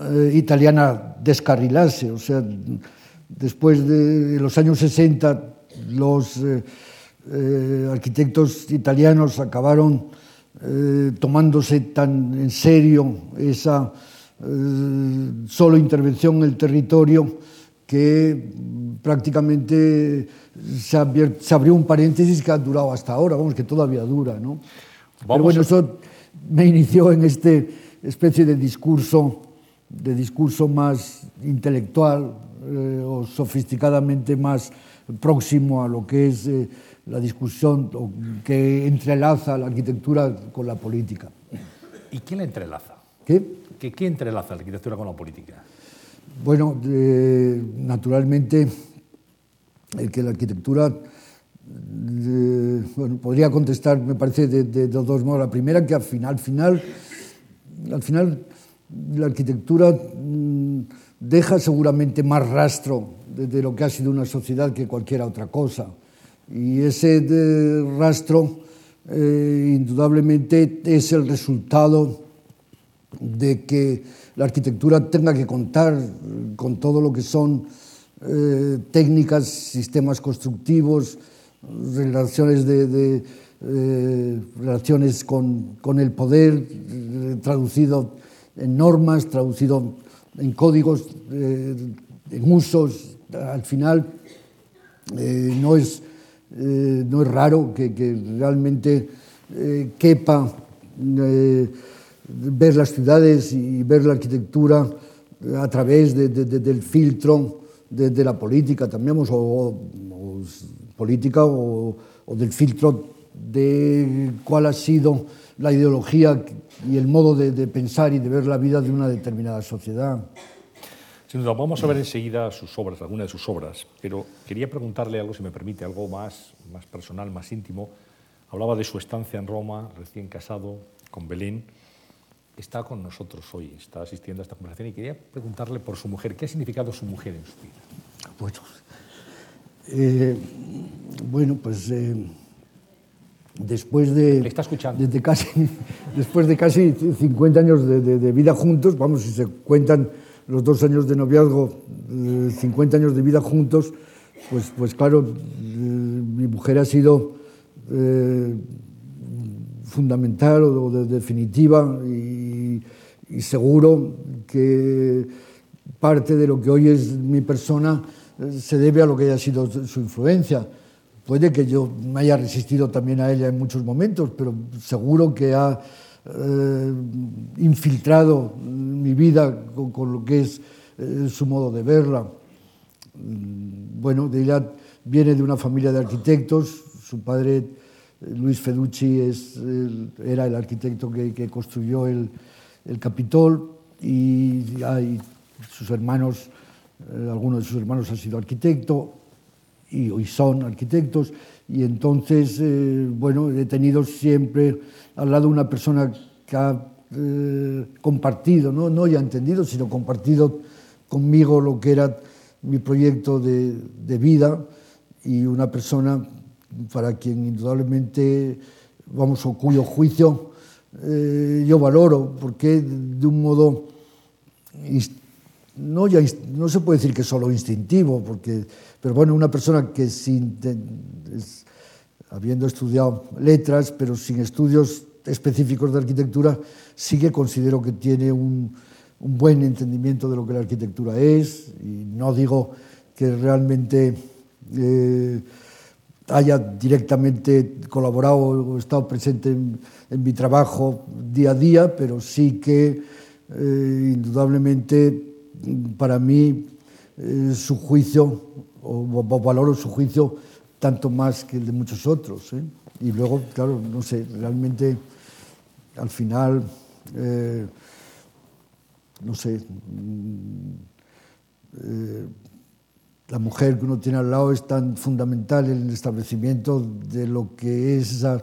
eh, italiana descarrilase. O sea, después de los años 60, los eh, eh, arquitectos italianos acabaron eh, tomándose tan en serio esa eh, solo intervención en el territorio que prácticamente se, abrió, se abrió un paréntesis que ha durado hasta ahora, vamos, que todavía dura, ¿no? Vamos Pero bueno, a... eso me inició en este especie de discurso, de discurso más intelectual eh, o sofisticadamente más próximo a lo que es... Eh, la discusión que entrelaza la arquitectura con la política. ¿Y quién la entrelaza? ¿Qué? ¿Qué, qué entrelaza la arquitectura con la política? Bueno, eh, naturalmente, el que la arquitectura, eh, bueno, podría contestar, me parece, de, de, de, dos modos. La primera, que al final, final, al final la arquitectura mmm, deja seguramente más rastro de, lo que ha sido una sociedad que cualquier otra cosa. Y ese eh, rastro eh, indudablemente es el resultado de que la arquitectura tenga que contar con todo lo que son eh, técnicas, sistemas constructivos, relaciones de, de eh, relaciones con, con, el poder, eh, traducido en normas, traducido en códigos, eh, en usos. Al final eh, no es eh, no es raro que, que realmente eh, quepa eh, ver las ciudades y ver la arquitectura eh, a través de, de, de, del filtro de, la política, también, o, o política o, o, del filtro de cuál ha sido la ideología y el modo de, pensar y de ver la vida de una determinada sociedad. Vamos a ver enseguida sus obras, algunas de sus obras, pero quería preguntarle algo, si me permite, algo más, más personal, más íntimo. Hablaba de su estancia en Roma, recién casado, con Belén está con nosotros hoy, está asistiendo a esta conversación y quería preguntarle por su mujer, ¿qué ha significado su mujer en su vida? Bueno, eh, bueno pues eh, después de... Le está escuchando. Desde casi, (laughs) después de casi 50 años de, de, de, vida juntos, vamos, si se cuentan los dos años de noviazgo, eh, 50 años de vida juntos, pues, pues claro, eh, mi mujer ha sido eh, fundamental o de definitiva y, y, seguro que parte de lo que hoy es mi persona eh, se debe a lo que haya sido su influencia. Puede que yo me haya resistido también a ella en muchos momentos, pero seguro que ha eh, infiltrado mi vida con, lo que es eh, su modo de verla. Mm, bueno, ella viene de una familia de arquitectos, su padre Luis Feducci es, era el arquitecto que, construyó el, el, Capitol y hay sus hermanos, eh, algunos de sus hermanos han sido arquitectos y hoy son arquitectos y entonces, eh, bueno, he tenido siempre al lado una persona que ha eh, compartido, ¿no? no ya entendido, sino compartido conmigo lo que era mi proyecto de, de vida y una persona para quien indudablemente, vamos, o cuyo juicio eh, yo valoro, porque de un modo, no, ya, no se puede decir que solo instintivo, porque, pero bueno, una persona que sin, habiendo estudiado letras, pero sin estudios específicos de arquitectura, sí que considero que tiene un, buen entendimiento de lo que la arquitectura es, y no digo que realmente eh, haya directamente colaborado o estado presente en, en, mi trabajo día a día, pero sí que eh, indudablemente para mí eh, su juicio, o, o, valoro su juicio tanto más que el de muchos otros. ¿eh? Y luego, claro, no sé, realmente al final, eh, no sé, mm, eh, la mujer que uno tiene al lado es tan fundamental en el establecimiento de lo que es esa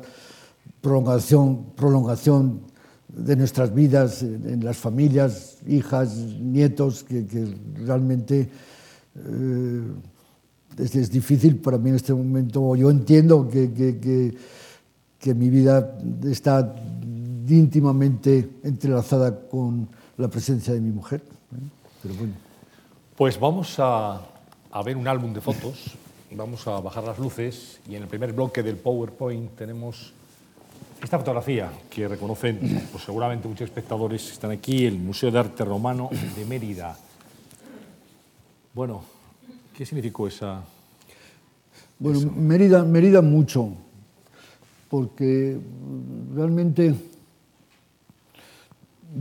prolongación, prolongación de nuestras vidas en las familias, hijas, nietos, que, realmente es, difícil para mí en este momento. Yo entiendo que, que, que, mi vida está íntimamente entrelazada con la presencia de mi mujer. ¿eh? Pero bueno. Pues vamos a a ver un álbum de fotos. Vamos a bajar las luces y en el primer bloque del PowerPoint tenemos esta fotografía que reconocen pues seguramente muchos espectadores están aquí, el Museo de Arte Romano de Mérida. Bueno, ¿qué significó esa...? Bueno, Mérida, Mérida mucho, porque realmente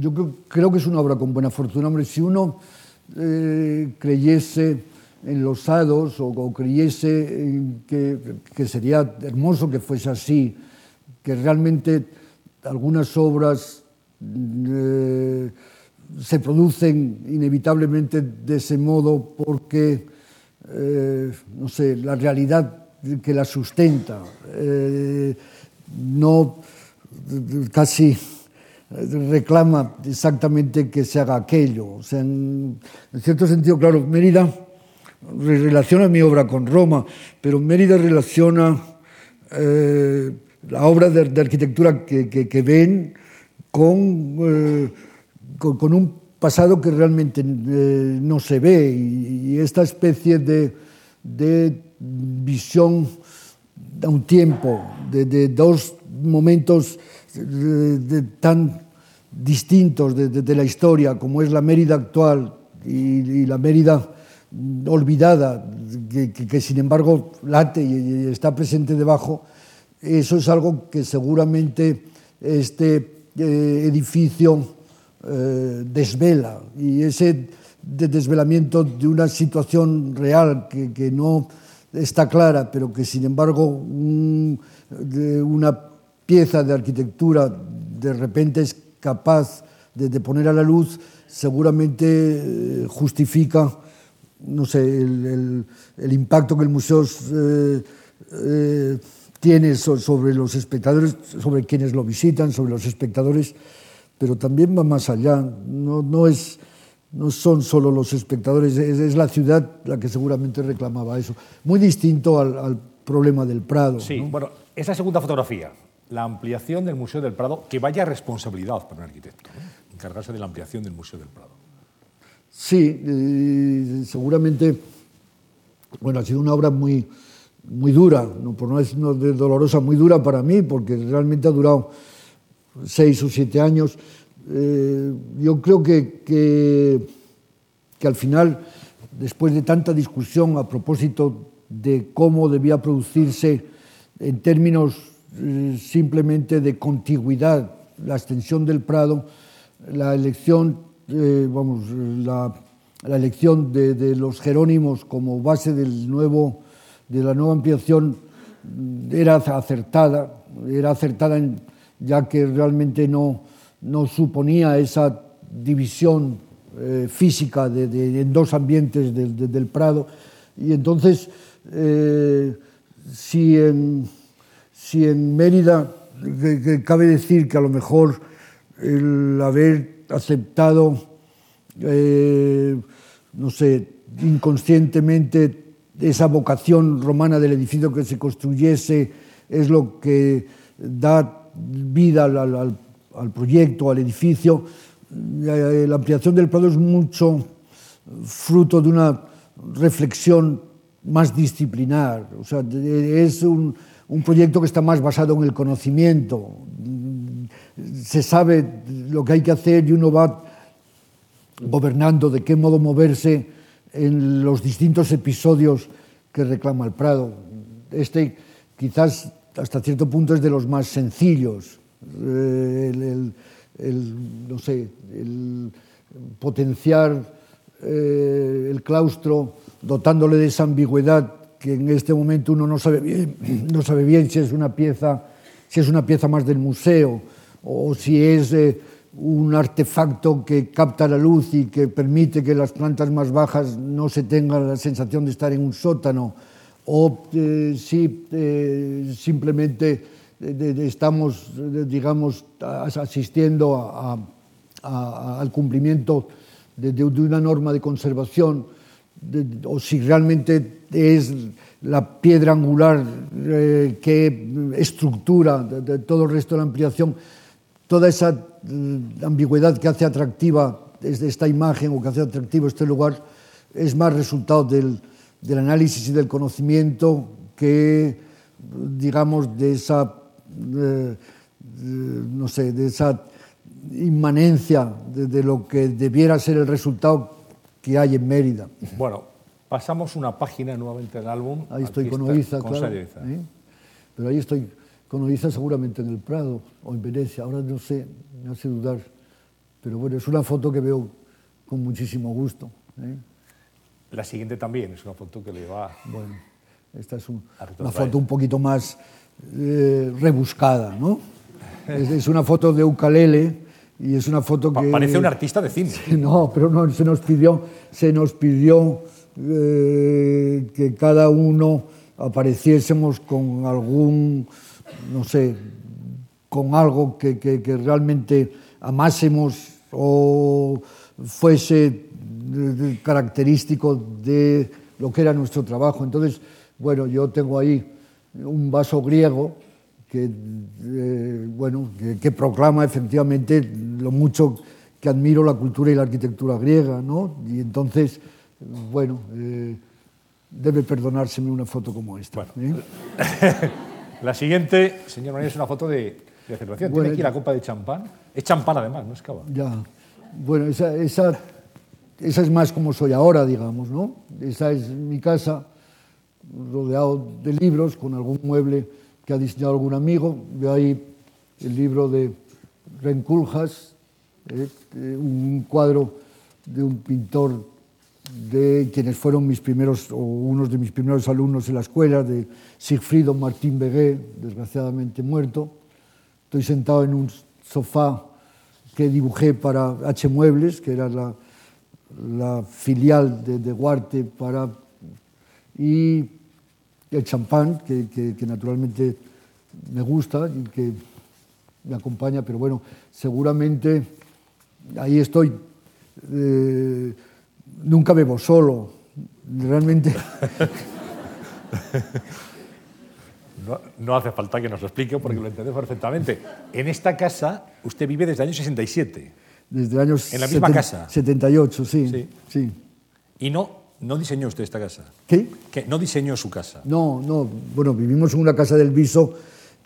yo creo, creo, que es una obra con buena fortuna. Hombre, si uno eh, creyese en los hados o, o creyese que, que, sería hermoso que fuese así, que realmente algunas obras eh, se producen inevitablemente de ese modo porque, eh, no sé, la realidad que la sustenta. Eh, no casi reclama exactamente que se haga aquello. O sea, en, en cierto sentido, claro, Mérida relaciona mi obra con Roma, pero Mérida relaciona eh, la obra de, de arquitectura que, que, que ven con, eh, con, con un pasado que realmente eh, non se ve. E esta especie de, de visión a un tiempo, de, de dos momentos de, de, tan distintos de, de, de la historia como es la Mérida actual y, y la Mérida olvidada, que, que, que sin embargo late y, y está presente debajo, eso es algo que seguramente este eh, edificio eh, desvela. Y ese de desvelamiento de una situación real que, que, no está clara, pero que sin embargo una pieza de arquitectura de repente es capaz de, poner a la luz, seguramente eh, justifica no sé, el, impacto que el museo eh, tiene so, sobre los espectadores, sobre quienes lo visitan, sobre los espectadores, pero también va más allá. No, no, es, no son solo los espectadores, es, es, la ciudad la que seguramente reclamaba eso. Muy distinto al, al problema del Prado. Sí, ¿no? bueno, esa segunda fotografía, la ampliación del Museo del Prado, que vaya responsabilidad para un arquitecto, ¿no? encargarse de la ampliación del Museo del Prado. Sí, eh, seguramente, bueno, ha sido una obra muy, muy dura, no, por no decir dolorosa, muy dura para mí, porque realmente ha durado seis ou sete años, eh, yo creo que, que, que al final, después de tanta discusión a propósito de cómo debía producirse en términos eh, simplemente de contigüidad la extensión del Prado, la elección, eh, vamos, la, la elección de, de los Jerónimos como base del nuevo, de la nueva ampliación era acertada, era acertada en, ya que realmente no, no suponía esa división eh, física de, de, en dos ambientes del, del Prado. Y entonces, eh, si, en, si en Mérida, que, que cabe decir que a lo mejor el haber aceptado eh, no sé, inconscientemente esa vocación romana del edificio que se construyese es lo que da vida al, al, al proyecto, al edificio. La ampliación del Prado es mucho fruto de una reflexión más disciplinar. O sea, es un, un proyecto que está más basado en el conocimiento. Se sabe lo que hay que hacer y uno va gobernando de qué modo moverse en los distintos episodios que reclama el Prado. Este quizás hasta cierto punto es de los más sencillos. Eh, el, el, el, no sé, el potenciar eh, el claustro dotándole de esa ambigüedad que en este momento uno no sabe bien, (clears throat) no sabe bien si es una pieza, si es una pieza más del museo o si es eh, un artefacto que capta la luz y que permite que las plantas más bajas no se tengan la sensación de estar en un sótano o eh, si eh, simplemente eh, estamos, digamos, asistiendo a, a, a, al cumplimiento de, de, una norma de conservación, de, o si realmente es la piedra angular eh, que estructura de, todo el resto de la ampliación, toda esa mm, ambigüedad que hace atractiva esta imagen o que hace atractivo este lugar es más resultado del, del análisis y del conocimiento que, digamos, de esa, eh, no sé, de esa inmanencia de, de lo que debiera ser el resultado que hay en Mérida. Bueno, pasamos una página nuevamente del álbum. Ahí estoy con Oiza, claro. ¿eh? Pero ahí estoy con Oiza seguramente en el Prado o en Venecia. Ahora no sé, me hace dudar. Pero bueno, es una foto que veo con muchísimo gusto. ¿eh? La siguiente también es una foto que le va... Bueno, esta es un, una foto un poquito más eh, rebuscada, ¿no? Es, es, una foto de Ucalele y es una foto que... Parece un artista de cine. No, pero no, se nos pidió, se nos pidió eh, que cada uno apareciésemos con algún, no sé, con algo que, que, que realmente amásemos o fuese característico de lo que era nuestro trabajo. Entonces, bueno, yo tengo ahí un vaso griego que, eh, bueno, que, que, proclama efectivamente lo mucho que admiro la cultura y la arquitectura griega, ¿no? Y entonces, bueno, eh, debe perdonárseme una foto como esta. Bueno. ¿eh? (laughs) la siguiente, señor María, es una foto de, de celebración. Bueno, Tiene aquí la copa de champán. Es champán además, no es cava. Ya. Bueno, esa, esa, esa es más como soy ahora, digamos, ¿no? Esa es mi casa, rodeado de libros, con algún mueble que ha diseñado algún amigo. Veo ahí el libro de Renculjas, eh, un cuadro de un pintor de quienes fueron mis primeros o unos de mis primeros alumnos en la escuela, de Sigfrido Martín Begué, desgraciadamente muerto. Estoy sentado en un sofá que dibujé para H Muebles, que era la, la filial de, de Guarte para, y el champán, que, que, que naturalmente me gusta y que me acompaña, pero bueno, seguramente ahí estoy. Eh, nunca bebo solo, realmente. No, no, hace falta que nos lo explique porque lo entendemos perfectamente. En esta casa usted vive desde el año 67. Desde el año En la misma casa. 78, sí, sí. sí. Y no ¿No diseñó usted esta casa? ¿Qué? Que no diseñó su casa. No, no. Bueno, vivimos en una casa del Viso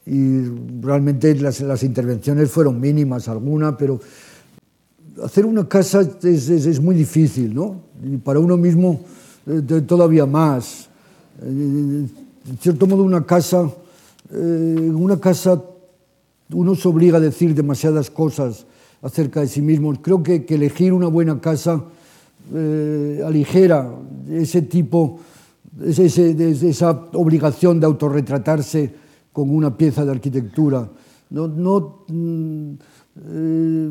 y realmente las, las intervenciones fueron mínimas, alguna, pero hacer una casa es, es, es, muy difícil, ¿no? Y para uno mismo eh, todavía más. Eh, en cierto modo, una casa, eh, una casa, uno se obliga a decir demasiadas cosas acerca de sí mismo. Creo que, elegir una buena casa eh, aligera ese tipo, esa obligación de autorretratarse con una pieza de arquitectura. No, no, mm, eh,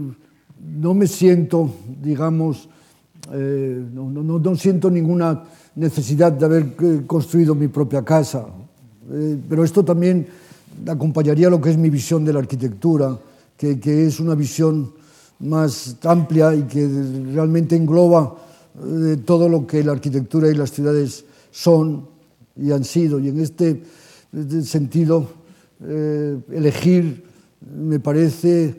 no me siento, digamos, eh, no, no, no, siento ninguna necesidad de haber eh, construido mi propia casa, pero esto también acompañaría lo que es mi visión de la arquitectura, que, que es una visión más amplia y que realmente engloba eh, todo lo que la arquitectura y las ciudades son y han sido. Y en este sentido, eh, elegir me parece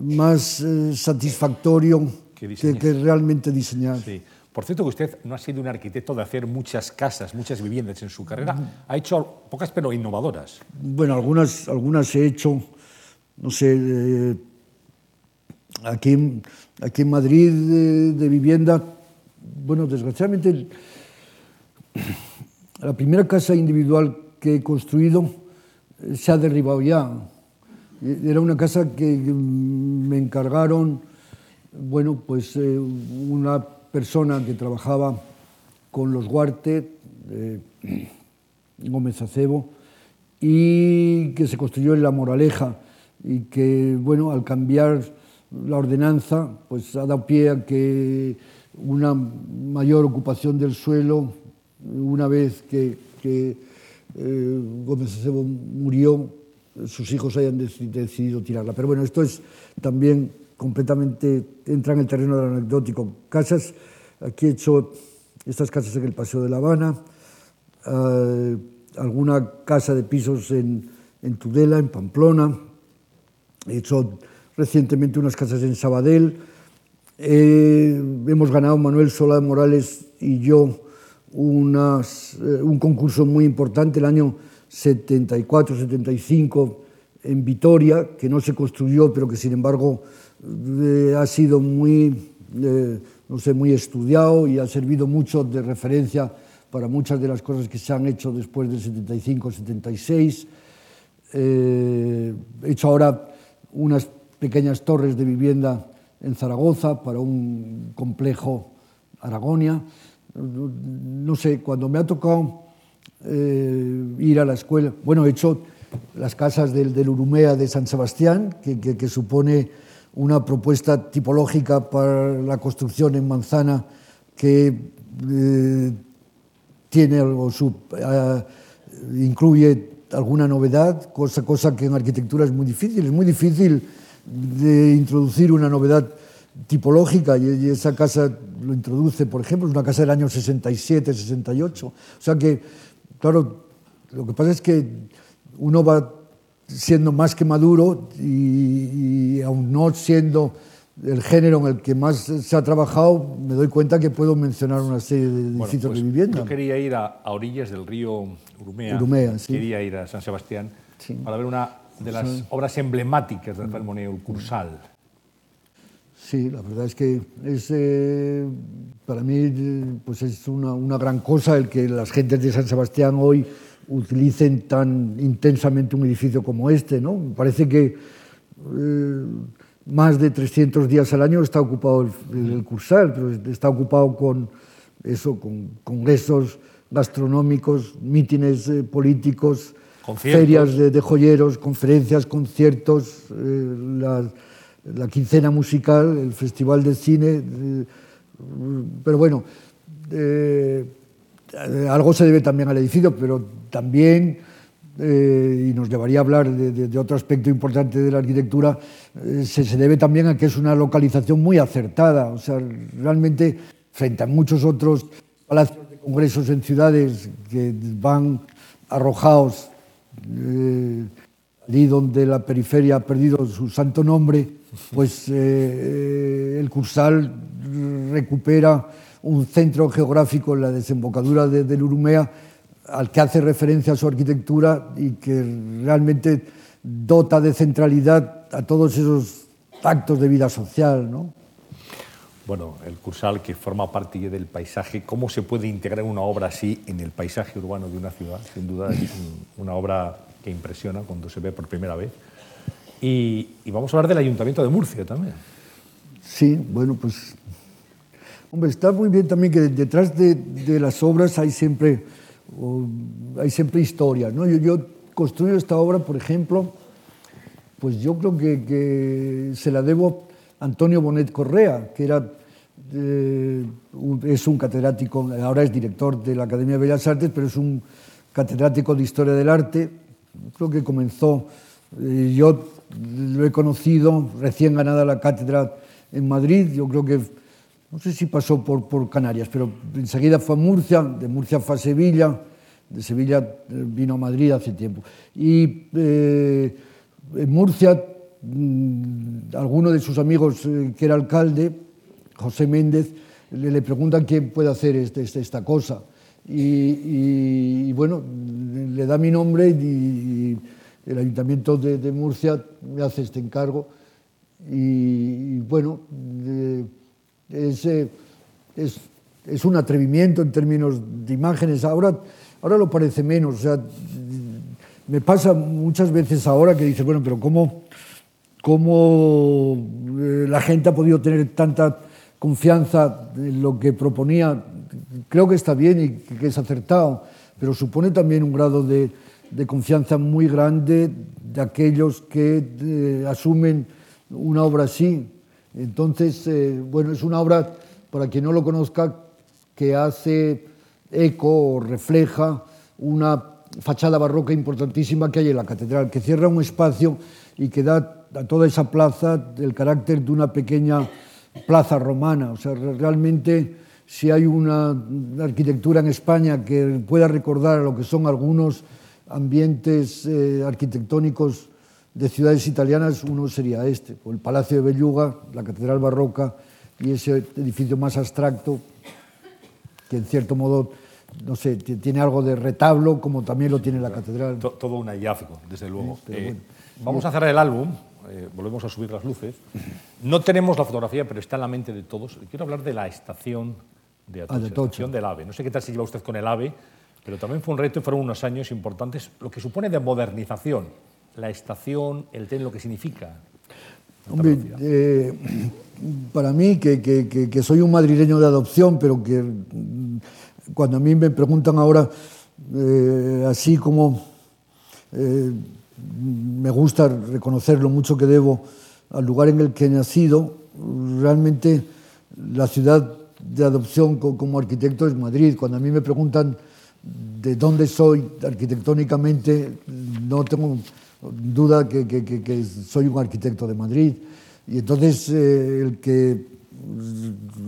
más eh, satisfactorio que, que, realmente diseñar. Sí. Por cierto, que usted no ha sido un arquitecto de hacer muchas casas, muchas viviendas en su carrera. Ha hecho pocas, pero innovadoras. Bueno, algunas, algunas he hecho, no sé, eh, aquí, aquí en Madrid de, vivienda, bueno, desgraciadamente la primera casa individual que he construido eh, se ha derribado ya. Era una casa que me encargaron, bueno, pues eh, una persona que trabajaba con los Guarte, eh, Gómez Acebo, y que se construyó en La Moraleja y que, bueno, al cambiar la ordenanza, pues ha dado pie a que una mayor ocupación del suelo, una vez que, eh, Gómez Acebo murió, sus hijos hayan decidido tirarla. Pero bueno, esto es también completamente, entra en el terreno del anecdótico. Casas, aquí he hecho estas casas en el Paseo de La Habana, eh, alguna casa de pisos en, en Tudela, en Pamplona, he hecho recientemente unas casas en Sabadell, eh, hemos ganado Manuel Solá Morales y yo eh, un concurso muy importante el año 74-75 en Vitoria, que no se construyó, pero que sin embargo eh, ha sido muy, no sé, muy estudiado y ha servido mucho de referencia para muchas de las cosas que se han hecho después del 75-76. Eh, he hecho ahora unas pequeñas torres de vivienda en Zaragoza para un complejo Aragonia. No sé, cuando me ha tocado eh, ir a la escuela. Bueno, he hecho las casas del, Urumea de San Sebastián, que, supone una propuesta tipológica para la construcción en manzana que eh, tiene eh, incluye alguna novedad, cosa, cosa que en arquitectura es muy difícil. Es muy difícil de introducir una novedad tipológica y, esa casa lo introduce, por ejemplo, es una casa del año 67, 68. O sea que claro, lo que pasa es que uno va siendo más que maduro y, y aún no siendo el género en el que más se ha trabajado, me doy cuenta que puedo mencionar una serie de edificios bueno, pues de vivienda. Yo quería ir a, a, orillas del río Urumea, Urumea sí. quería ir a San Sebastián sí. para ver una de las sí. obras emblemáticas del Rafael Moneo, el Cursal. Sí, la verdad es que es, eh, para mí pues es una, una, gran cosa el que las gentes de San Sebastián hoy utilicen tan intensamente un edificio como este. ¿no? Parece que eh, más de 300 días al año está ocupado el, el, el Cursal, pero está ocupado con, eso, con congresos gastronómicos, mítines eh, políticos, ferias de, joyeros, conferencias, conciertos, eh, la quincena musical, el festival de cine, eh, pero bueno, eh, algo se debe también al edificio, pero también, y nos llevaría a hablar de, de, otro aspecto importante de la arquitectura, se, se, debe también a que es una localización muy acertada, o sea, realmente frente a muchos otros palacios de congresos en ciudades que van arrojados eh, allí donde la periferia ha perdido su santo nombre, pues eh, eh el Cursal recupera un centro geográfico en la desembocadura de, del Urumea al que hace referencia a su arquitectura y que realmente dota de centralidad a todos esos actos de vida social, ¿no? Bueno, el Cursal que forma parte del paisaje, ¿cómo se puede integrar una obra así en el paisaje urbano de una ciudad? Sin duda es una obra que impresiona cuando se ve por primera vez. Y, vamos a hablar del Ayuntamiento de Murcia también. Sí, bueno, pues. Hombre, está muy bien también que detrás de, las obras hay siempre, hay siempre historia. ¿no? Yo, yo, construyo esta obra, por ejemplo, pues yo creo que, que se la debo a Antonio Bonet Correa, que era, eh, un, es un catedrático, ahora es director de la Academia de Bellas Artes, pero es un catedrático de Historia del Arte. Creo que comenzó, eh, yo lo he conocido recién ganada la cátedra en Madrid, yo creo que, no sé si pasó por, por Canarias, pero enseguida fue a Murcia, de Murcia fue a Sevilla, de Sevilla eh, vino a Madrid hace tiempo. Y eh, en Murcia, mm, alguno de sus amigos eh, que era alcalde, José Méndez, le, preguntan quién puede hacer este, este, esta cosa. Y, bueno, le da mi nombre y, el Ayuntamiento de, Murcia me hace este encargo. Y, bueno, eh, es, es, es, un atrevimiento en términos de imágenes. Ahora, ahora lo parece menos. O sea, me pasa muchas veces ahora que dices, bueno, pero ¿cómo, cómo eh, la gente ha podido tener tanta confianza en lo que proponía? Creo que está bien y que es acertado, pero supone también un grado de, confianza muy grande de aquellos que eh, asumen una obra así. Entonces, eh, bueno, es una obra, para quien no lo conozca, que hace eco o refleja una fachada barroca importantísima que hay en la catedral, que cierra un espacio y que da a toda esa plaza el carácter de una pequeña plaza romana. O sea, realmente si hay una arquitectura en España que pueda recordar a lo que son algunos ambientes eh, arquitectónicos de ciudades italianas, uno sería este, o el Palacio de Belluga, la Catedral Barroca y ese edificio más abstracto que en cierto modo no sé, tiene algo de retablo como también lo tiene la catedral. Todo un hallazgo, desde luego. Sí, eh, bueno. Vamos a cerrar el álbum eh, volvemos a subir las luces. No tenemos la fotografía, pero está en la mente de todos. Quiero hablar de la estación de Atocha, ah, de estación del AVE. No sé qué tal se lleva usted con el AVE, pero también fue un reto y fueron unos años importantes, lo que supone de modernización, la estación, el tren, lo que significa. Hombre, eh, para mí, que, que, que, que soy un madrileño de adopción, pero que cuando a mí me preguntan ahora, eh, así como eh, me gusta reconocer lo mucho que debo al lugar en el que he nacido, realmente la ciudad de adopción como arquitecto es Madrid. Cuando a mí me preguntan de dónde soy arquitectónicamente, no tengo duda que, que, que soy un arquitecto de Madrid. Y entonces eh, el que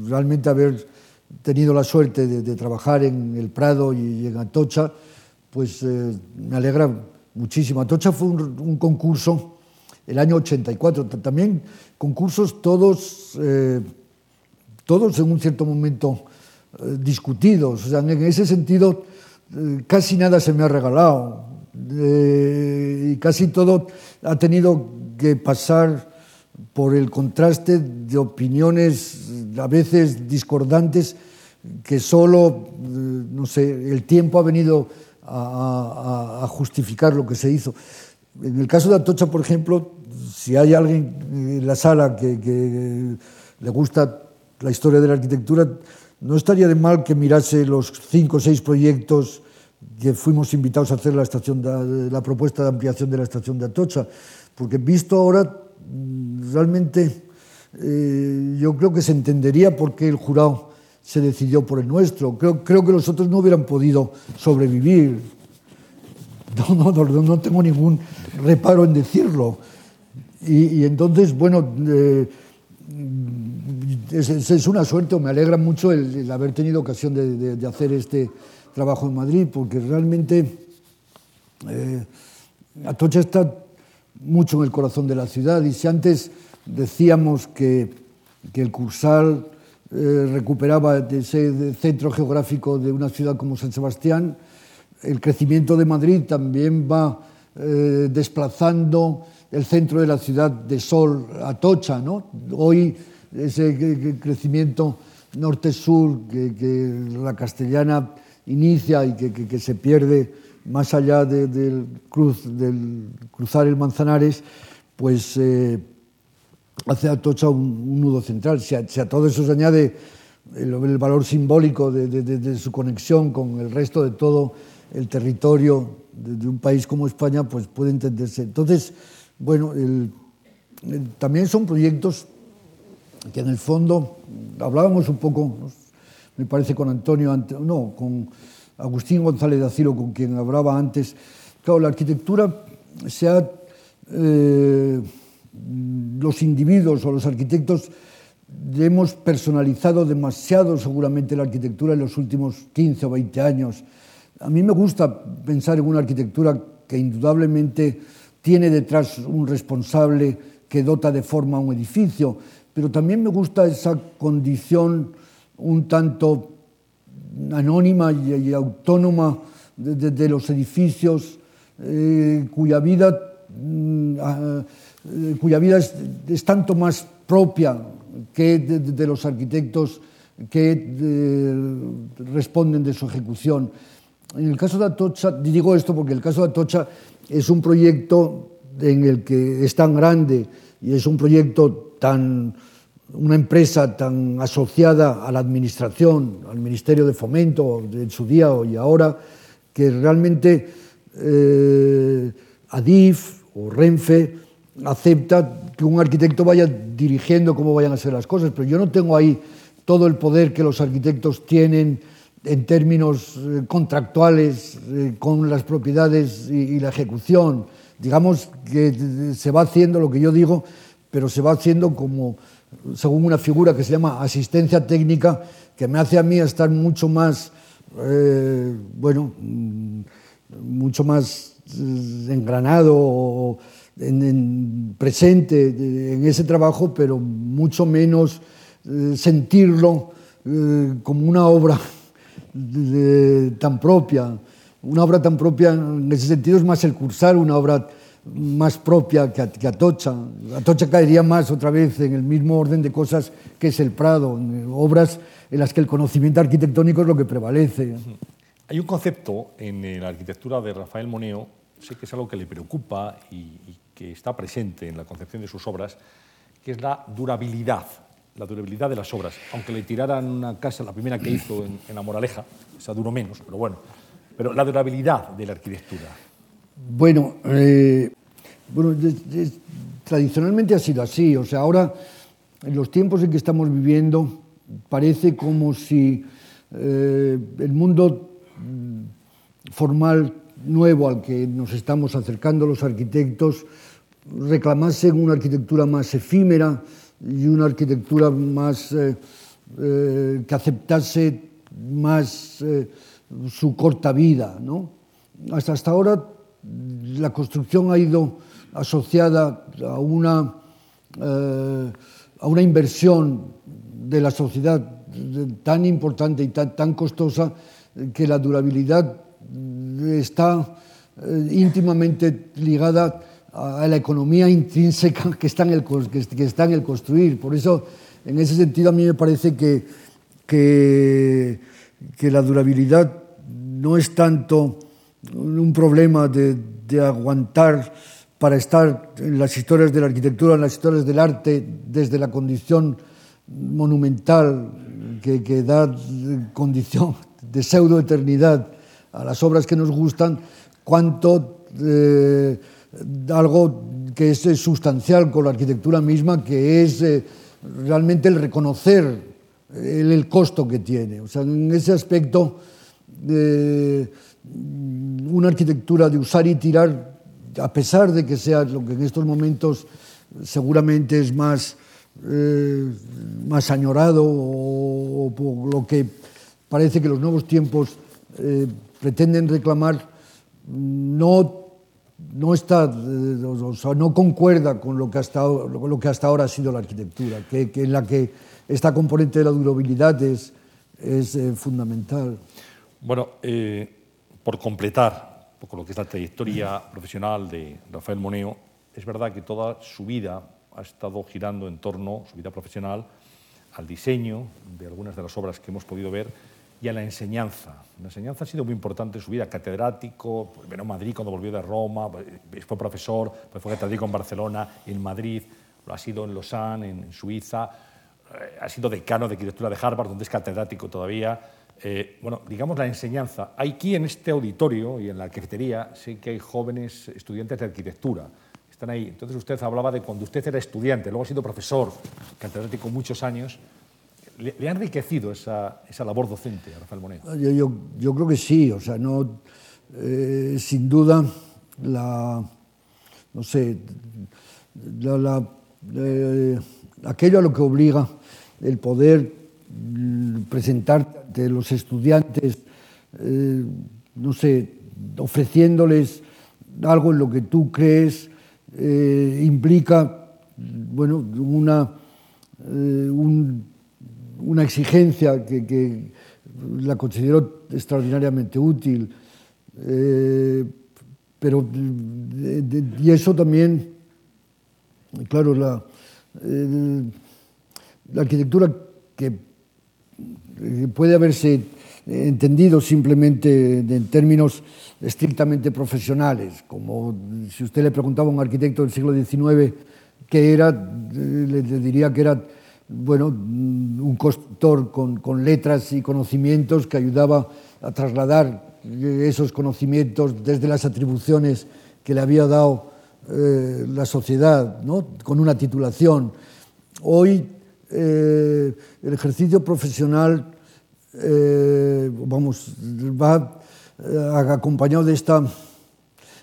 realmente haber tenido la suerte de, de, trabajar en el Prado y en Atocha, pues eh, me alegra muchísimo. Atocha fue un, un concurso, el año 84, también concursos todos, eh, todos en un cierto momento eh, discutidos. O sea, en ese sentido, eh, casi nada se me ha regalado. Eh, y casi todo ha tenido que pasar por el contraste de opiniones a veces discordantes que solo, eh, no sé, el tiempo ha venido a, a, a, justificar lo que se hizo. En el caso de Atocha, por ejemplo, si hay alguien en la sala que, que le gusta la historia de la arquitectura, no estaría de mal que mirase los cinco o seis proyectos que fuimos invitados a hacer la, estación de, la propuesta de ampliación de la estación de Atocha, porque visto ahora, realmente eh, yo creo que se entendería por qué el jurado se decidió por el nuestro. Creo, creo que los otros no hubieran podido sobrevivir. No, no, no, no tengo ningún reparo en decirlo. Y, y entonces, bueno, eh, es, es, una suerte, me alegra mucho el, el haber tenido ocasión de, de, de, hacer este trabajo en Madrid, porque realmente eh, Atocha está mucho en el corazón de la ciudad. Y si antes decíamos que, que el Cursal eh, recuperaba ese centro geográfico de una ciudad como San Sebastián, el crecimiento de Madrid también va eh, desplazando el centro de la ciudad de Sol a Tocha. ¿no? Hoy ese crecimiento norte-sur que, la castellana inicia y que, se pierde más allá de, del cruzar el Manzanares, pues eh, hace a tocha un, un nudo central. Si a, si a, todo eso se añade el, el valor simbólico de, de, de, de, su conexión con el resto de todo el territorio de, un país como España, pues puede entenderse. Entonces, bueno, el, el, también son proyectos que en el fondo hablábamos un poco, me parece con Antonio, no, con Agustín González de Acilo, con quien hablaba antes. Claro, la arquitectura se ha... Eh, los individuos o los arquitectos hemos personalizado demasiado seguramente la arquitectura en los últimos 15 o 20 años. A mí me gusta pensar en una arquitectura que indudablemente tiene detrás un responsable que dota de forma un edificio, pero también me gusta esa condición un tanto anónima y, autónoma de, de, de los edificios eh, cuya vida... Eh, eh, cuya vida es, tanto más propia que de, los arquitectos que eh, responden de su ejecución. En el caso de Atocha, digo esto porque el caso de Atocha es un proyecto en el que es tan grande y es un proyecto tan, una empresa tan asociada a la administración, al Ministerio de Fomento en su día y ahora, que realmente eh, Adif o Renfe acepta que un arquitecto vaya dirigiendo cómo vayan a ser las cosas, pero yo no tengo ahí todo el poder que los arquitectos tienen en términos eh, contractuales eh, con las propiedades y, la ejecución. Digamos que se va haciendo lo que yo digo, pero se va haciendo como según una figura que se llama asistencia técnica, que me hace a mí estar mucho más, eh, bueno, mm, mucho más eh, engranado en, presente en ese trabajo, pero mucho menos eh, sentirlo como una obra tan propia una obra tan propia, en ese sentido, es más el cursar una obra más propia que, Atocha. Atocha caería más otra vez en el mismo orden de cosas que es el Prado, obras en las que el conocimiento arquitectónico es lo que prevalece. Hay un concepto en la arquitectura de Rafael Moneo, sé que es algo que le preocupa y, que está presente en la concepción de sus obras, que es la durabilidad, la durabilidad de las obras. Aunque le tiraran una casa, la primera que hizo en, La Moraleja, esa duró menos, pero bueno, pero la durabilidad de la arquitectura. Bueno, eh, bueno tradicionalmente ha sido así. O sea, ahora, en los tiempos en que estamos viviendo, parece como si eh, el mundo formal nuevo al que nos estamos acercando los arquitectos reclamase una arquitectura más efímera y una arquitectura más eh, que aceptase más su corta vida. ¿no? Hasta, hasta ahora la construcción ha ido asociada a una, eh, a una inversión de la sociedad tan importante y tan, tan costosa que la durabilidad está eh, íntimamente ligada a la economía intrínseca que está, en el, que está en el construir. Por eso, en ese sentido, a mí me parece que, que, que la durabilidad no es tanto un problema de, aguantar para estar en las historias de la arquitectura, en las historias del arte, desde la condición monumental que, da condición de pseudo-eternidad a las obras que nos gustan, cuanto eh, algo que es sustancial con la arquitectura misma, que es eh, realmente el reconocer el, costo que tiene. O sea, en ese aspecto una arquitectura de usar y tirar, a pesar de que sea lo que en estos momentos seguramente es más, eh, más añorado o, por lo que parece que los nuevos tiempos eh, pretenden reclamar, no, no, está, eh, no concuerda con lo que, hasta, lo que hasta ahora ha sido la arquitectura, que, en la que esta componente de la durabilidad es, es fundamental. Bueno, eh, por completar poco lo que es la trayectoria profesional de Rafael Moneo, es verdad que toda su vida ha estado girando en torno, su vida profesional, al diseño de algunas de las obras que hemos podido ver y a la enseñanza. La enseñanza ha sido muy importante en su vida, catedrático, primero en Madrid cuando volvió de Roma, fue profesor, fue catedrático en Barcelona, en Madrid, lo ha sido en Lausanne, en Suiza, eh, ha sido decano de arquitectura de Harvard, donde es catedrático todavía, eh, bueno, digamos la enseñanza. Aquí en este auditorio y en la cafetería, sé que hay jóvenes estudiantes de arquitectura. Están ahí. Entonces usted hablaba de cuando usted era estudiante, luego ha sido profesor, catedrático muchos años. ¿Le, ¿Le, ha enriquecido esa, esa labor docente a Rafael Moneo? Yo, yo, yo, creo que sí, o sea, no, eh, sin duda, la, no sé, la, la, eh, aquello a lo que obliga el poder mm, presentarte ante los estudiantes, eh, no sé, ofreciéndoles algo en lo que tú crees, eh, implica, bueno, una, eh, un una exigencia que, que la considero extraordinariamente útil, eh, pero de, de, y eso también, claro, la, eh, la arquitectura que, que puede haberse entendido simplemente en términos estrictamente profesionales, como si usted le preguntaba a un arquitecto del siglo XIX qué era, le, le diría que era bueno, mm, un constructor con, con letras y conocimientos que ayudaba a trasladar eh, esos conocimientos desde las atribuciones que le había dado eh, la sociedad, ¿no? con una titulación. Hoy eh, el ejercicio profesional eh, vamos, va eh, acompañado de esta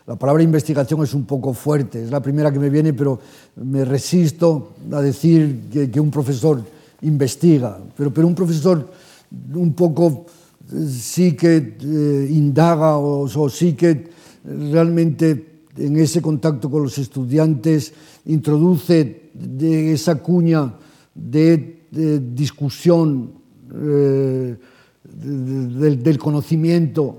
La palabra investigación es un poco fuerte, es la primera que me viene, pero me resisto a decir que, que un profesor investiga, pero, pero un profesor un poco sí que eh, indaga o, o sí que realmente en ese contacto con los estudiantes introduce de esa cuña de, de discusión eh, de, de, del, del conocimiento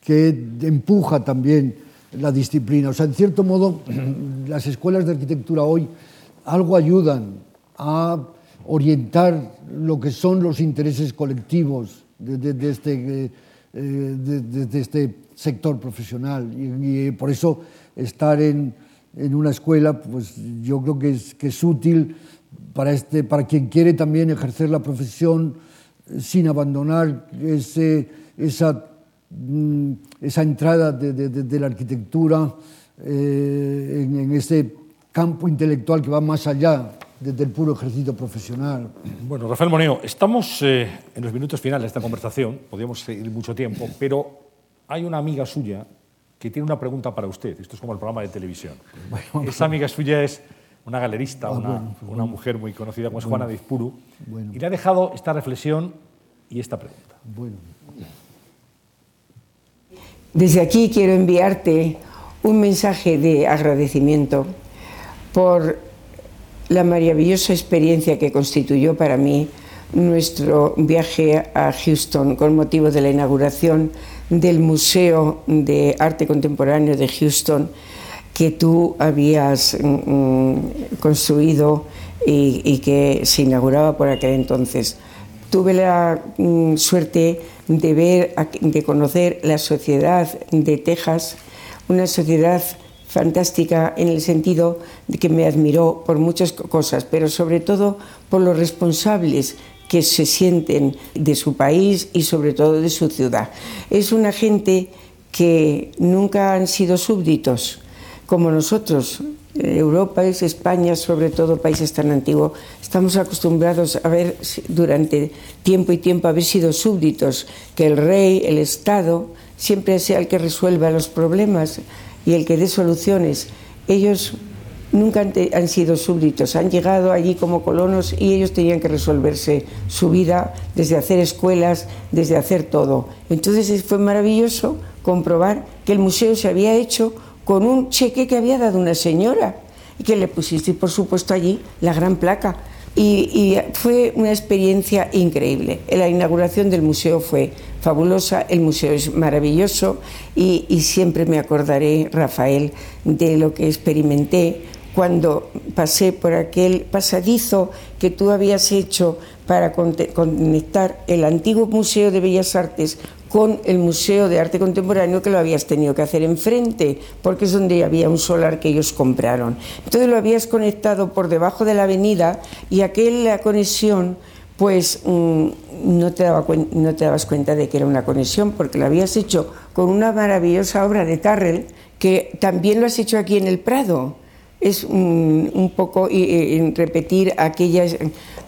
que empuja también la disciplina. O sea, en cierto modo, (clears throat) las escuelas de arquitectura hoy algo ayudan a orientar lo que son los intereses colectivos de, este, eh, de, este sector profesional. Y, y, por eso estar en, en una escuela, pues yo creo que es, que es útil para, este, para quien quiere también ejercer la profesión sin abandonar ese, esa esa entrada de, de, de la arquitectura eh, en, en, ese campo intelectual que va más allá desde el puro ejercicio profesional. Bueno, Rafael Moneo, estamos eh, en los minutos finales de esta conversación, podríamos seguir mucho tiempo, pero hay una amiga suya que tiene una pregunta para usted. Esto es como el programa de televisión. Bueno, Esa amiga suya es una galerista, ah, una, bueno, una bueno. mujer muy conocida como es Juana de Izpuru, y le ha dejado esta reflexión y esta pregunta. Bueno. Desde aquí quiero enviarte un mensaje de agradecimiento por la maravillosa experiencia que constituyó para mí nuestro viaje a Houston con motivo de la inauguración del Museo de Arte Contemporáneo de Houston que tú habías mm, construido y, y, que se inauguraba por aquel entonces. Tuve la mm, suerte de ver, de conocer la sociedad de Texas, una sociedad fantástica en el sentido de que me admiró por muchas cosas, pero sobre todo por los responsables que se sienten de su país y sobre todo de su ciudad. Es una gente que nunca han sido súbditos como nosotros, Europa es España, sobre todo países tan antiguos, estamos acostumbrados a ver durante tiempo y tiempo haber sido súbditos, que el rey, el Estado, siempre sea el que resuelva los problemas y el que dé soluciones. Ellos nunca han, han, sido súbditos, han llegado allí como colonos y ellos tenían que resolverse su vida desde hacer escuelas, desde hacer todo. Entonces fue maravilloso comprobar que el museo se había hecho con un cheque que había dado una señora y que le pusiste, por supuesto, allí la gran placa. Y, fue una experiencia increíble. La inauguración del museo fue fabulosa, el museo es maravilloso y siempre me acordaré, Rafael, de lo que experimenté cuando pasé por aquel pasadizo que tú habías hecho para conectar el antiguo Museo de Bellas Artes con el Museo de Arte Contemporáneo que lo habías tenido que hacer enfrente, porque es donde había un solar que ellos compraron. Entonces lo habías conectado por debajo de la avenida y aquella conexión, pues mmm, no, te daba, no te dabas cuenta de que era una conexión, porque lo habías hecho con una maravillosa obra de Tarrell, que también lo has hecho aquí en el Prado. Es un, poco y, repetir aquellas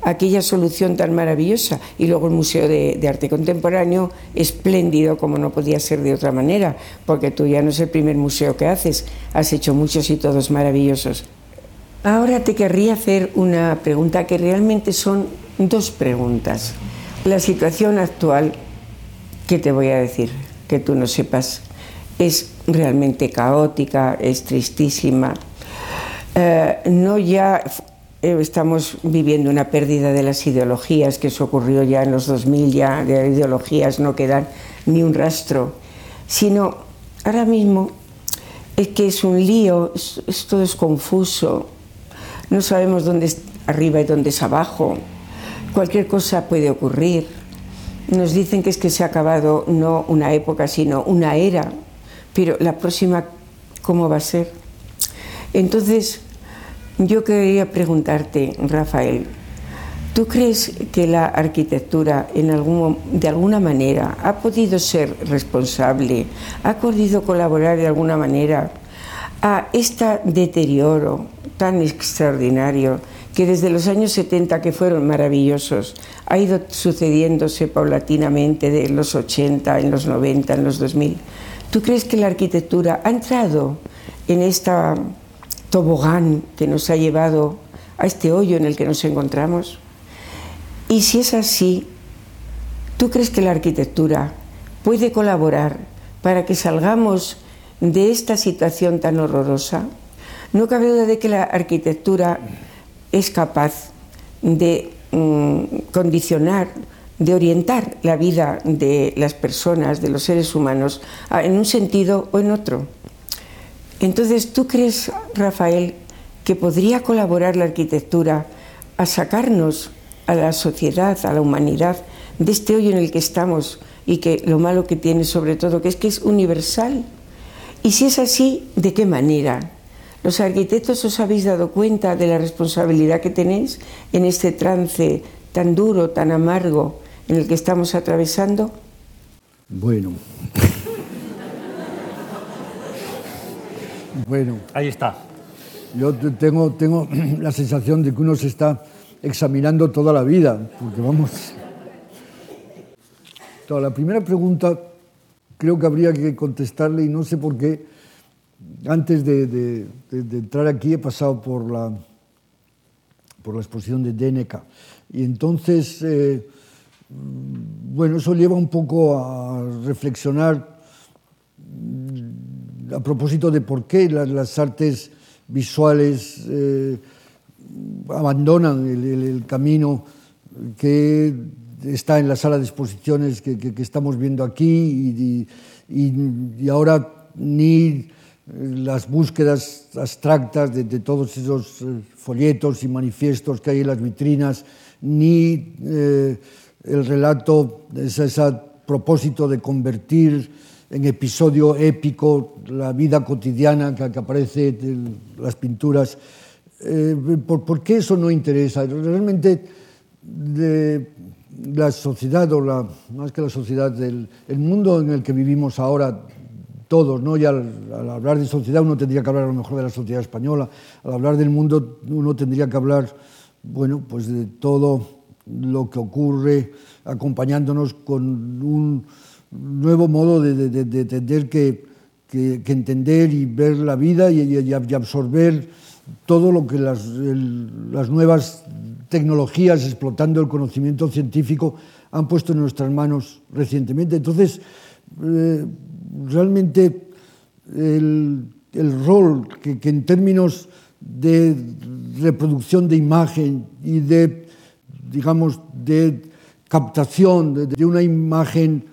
aquella solución tan maravillosa. Y luego el Museo de, de, Arte Contemporáneo, espléndido como no podía ser de otra manera, porque tú ya no es el primer museo que haces, has hecho muchos y todos maravillosos. Ahora te querría hacer una pregunta que realmente son dos preguntas. La situación actual, ¿qué te voy a decir? Que tú no sepas, es realmente caótica, es tristísima. Eh, no ya eh, estamos viviendo una pérdida de las ideologías, que eso ocurrió ya en los 2000, ya de ideologías no quedan ni un rastro, sino ahora mismo es que es un lío, esto es confuso, no sabemos dónde es arriba y dónde es abajo, cualquier cosa puede ocurrir. Nos dicen que es que se ha acabado no una época, sino una era, pero la próxima, ¿cómo va a ser? Entonces, yo quería preguntarte, Rafael, ¿tú crees que la arquitectura de alguna manera ha podido ser responsable, ha podido colaborar de alguna manera a este deterioro tan extraordinario que desde los años 70, que fueron maravillosos, ha ido sucediéndose paulatinamente de los 80, en los 90, en los 2000. ¿Tú crees que la arquitectura ha entrado en esta tobogán que nos ha llevado a este hoyo en el que nos encontramos? Y si es así, ¿tú crees que la arquitectura puede colaborar para que salgamos de esta situación tan horrorosa? No cabe duda de que la arquitectura es capaz de mm, condicionar, de orientar la vida de las personas, de los seres humanos, en un sentido o en otro. Entonces, ¿tú crees, Rafael, que podría colaborar la arquitectura a sacarnos a la sociedad, a la humanidad, de este hoyo en el que estamos y que lo malo que tiene sobre todo, que es que es universal? Y si es así, ¿de qué manera? ¿Los arquitectos os habéis dado cuenta de la responsabilidad que tenéis en este trance tan duro, tan amargo en el que estamos atravesando? Bueno. Bueno. Ahí está. Yo tengo, tengo (clears throat) la sensación de que uno se está examinando toda la vida, porque vamos... la primera pregunta creo que habría que contestarle y no sé por qué antes de, entrar aquí he pasado por la, por la exposición de Deneca y entonces, eh, bueno, eso lleva un poco a reflexionar mm, a propósito de por qué las, artes visuales eh, abandonan el, camino que está en la sala de exposiciones que, estamos viendo aquí y ahora ni las búsquedas abstractas de, todos esos eh, folletos y manifiestos que hay en las vitrinas, ni eh, el relato, ese, propósito de convertir en episodio épico, la vida cotidiana que, que aparece, las pinturas. Eh, ¿por, ¿por, qué eso no interesa? Realmente de la sociedad, o la, más que la sociedad, del, el mundo en el que vivimos ahora todos, ¿no? Y al, al, hablar de sociedad uno tendría que hablar a lo mejor de la sociedad española, al hablar del mundo uno tendría que hablar, bueno, pues de todo lo que ocurre acompañándonos con un nuevo modo de, entender que, entender y ver la vida y, absorber todo lo que las, nuevas tecnologías explotando el conocimiento científico han puesto en nuestras manos recientemente. Entonces, eh, realmente el, rol que, en términos de reproducción de imagen y de, digamos, de captación de, una imagen,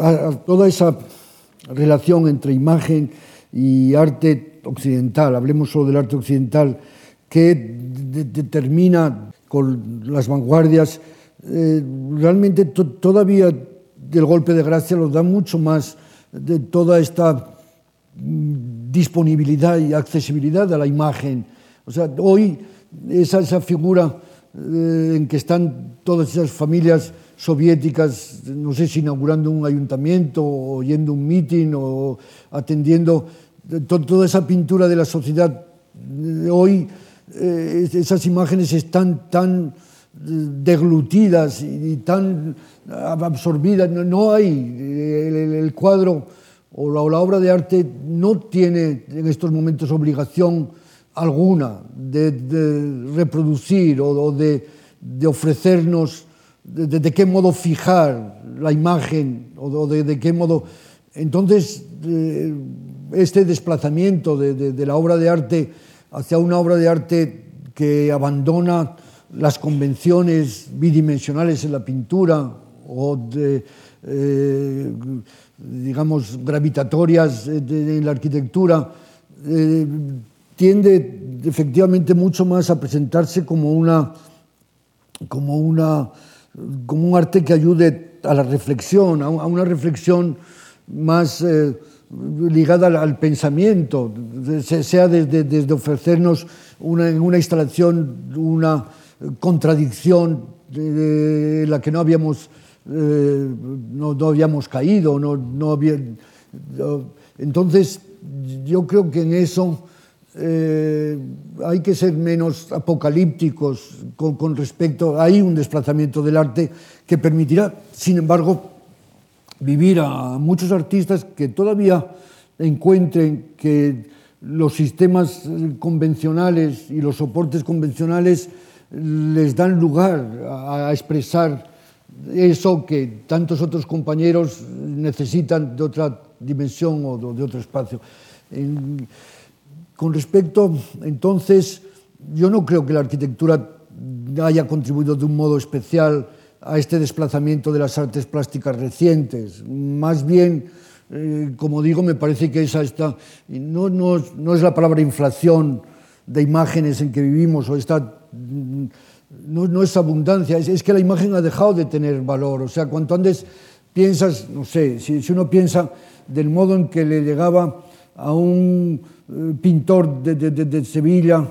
a, toda esa relación entre imagen y arte occidental, hablemos solo del arte occidental, que de, determina con las vanguardias, eh, realmente to, todavía del golpe de gracia los da mucho más de toda esta mm, disponibilidad y accesibilidad a la imagen. O sea, hoy esa, esa figura eh, en que están todas esas familias soviéticas, non sei se inaugurando un ayuntamiento, o yendo un mitin, o atendiendo eh, to, toda esa pintura de la sociedad. Hoy eh, esas imágenes están tan eh, deglutidas y, tan absorbidas, no, no hay eh, el, el cuadro o la, o la obra de arte no tiene en estos momentos obligación alguna de, de reproducir o, o de, de ofrecernos de, de, qué modo fijar la imagen o de, de qué modo... Entonces, eh, este desplazamiento de, la obra de arte hacia una obra de arte que abandona las convenciones bidimensionales en la pintura o de, eh, digamos, gravitatorias en la arquitectura, eh, tiende efectivamente mucho más a presentarse como una, como una como un arte que ayude a la reflexión, a una reflexión más eh, ligada al, pensamiento, sea desde, desde ofrecernos una, en una instalación una contradicción de, la que no habíamos, eh, no, no, habíamos caído, no, no había, entonces yo creo que en eso eh, hai que ser menos apocalípticos con, con respecto, hai un desplazamiento del arte que permitirá, sin embargo, vivir a muchos artistas que todavía encuentren que los sistemas eh, convencionales y los soportes convencionales eh, les dan lugar a, a expresar eso que tantos otros compañeros necesitan de otra dimensión o de, de otro espacio. En, Con respecto, entonces, yo no creo que la arquitectura haya contribuido de un modo especial a este desplazamiento de las artes plásticas recientes. Más bien, eh, como digo, me parece que esa está, no, no, no, es la palabra inflación de imágenes en que vivimos o esta, no, no es abundancia, es, que la imagen ha dejado de tener valor. O sea, cuanto antes piensas, no sé, si, uno piensa del modo en que le llegaba a un pintor de, Sevilla,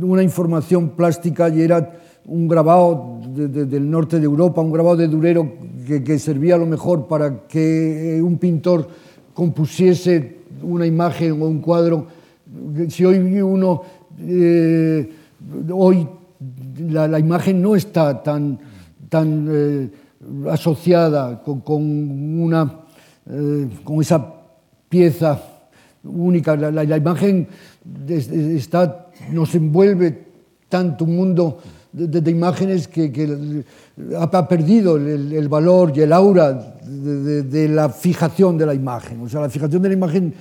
una información plástica y era un grabado del norte de Europa, un grabado de Durero que, servía a lo mejor para que eh, un pintor compusiese una imagen o un cuadro. Si hoy uno, eh, hoy la, imagen no está tan, tan asociada con, con, una, con esa pieza única. La, imagen está, nos envuelve tanto un mundo de, imágenes que, ha perdido el, valor y el aura de, de, la fijación de la imagen. O sea, la fijación de la imagen,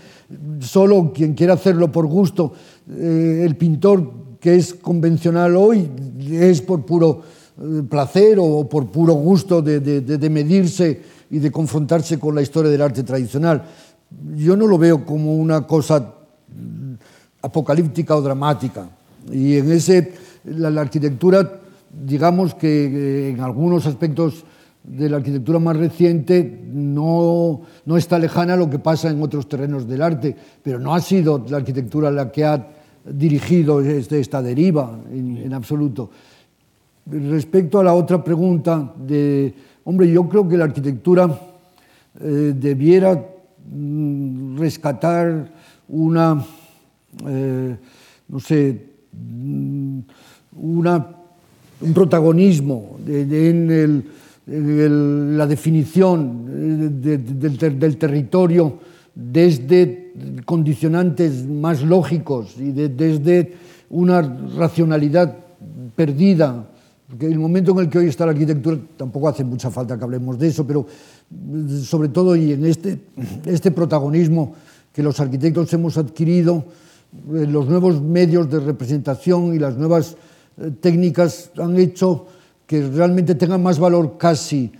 solo quien quiera hacerlo por gusto, eh, el pintor que es convencional hoy es por puro eh, placer o por puro gusto de medirse y de confrontarse con la historia del arte tradicional yo no lo veo como una cosa apocalíptica o dramática. Y en ese, la, arquitectura, digamos que eh, en algunos aspectos de la arquitectura más reciente no, no, está lejana a lo que pasa en otros terrenos del arte, pero no ha sido la arquitectura la que ha dirigido este, esta deriva en, absoluto. Respecto a la otra pregunta, de, hombre, yo creo que la arquitectura eh, debiera Mm, Mm, rescatar una, eh, no sé, mm, una, un protagonismo de, de, en, el, el, la definición de, del, ter, del territorio desde condicionantes más lógicos y desde una racionalidad perdida. Porque el momento en el que hoy está la arquitectura, tampoco hace mucha falta que hablemos de eso, pero sobre todo y en este, este protagonismo que los arquitectos hemos adquirido, eh, los nuevos medios de representación y las nuevas eh, técnicas han hecho que realmente tenga más valor casi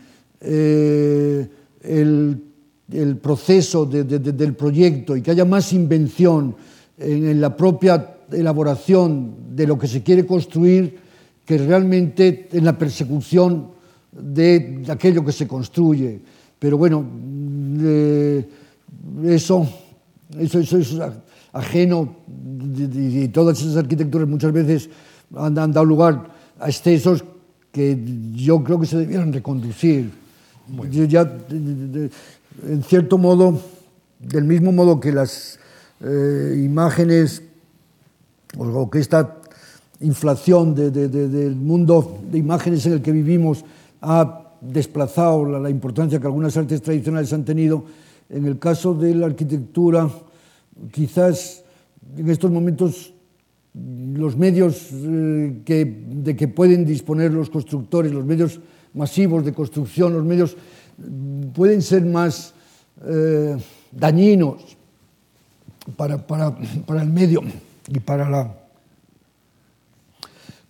eh, el, el, proceso de, de, del proyecto y que haya más invención en, la propia elaboración de lo que se quiere construir que realmente en la persecución de aquello que se construye. Pero bueno, eh, eso, eso, eso, es ajeno y, todas esas arquitecturas muchas veces han, han dado lugar a excesos que yo creo que se debieron reconducir. Yo ya, de, de, de, en cierto modo, del mismo modo que las eh, imágenes o, o que esta inflación de, de, del mundo de imágenes en el que vivimos ha desplazado la, la importancia que algunas artes tradicionales han tenido. En el caso de la arquitectura, quizás en estos momentos los medios eh, que, de que pueden disponer los constructores, los medios masivos de construcción, los medios mm, pueden ser más eh, dañinos para, para, para el medio y para la,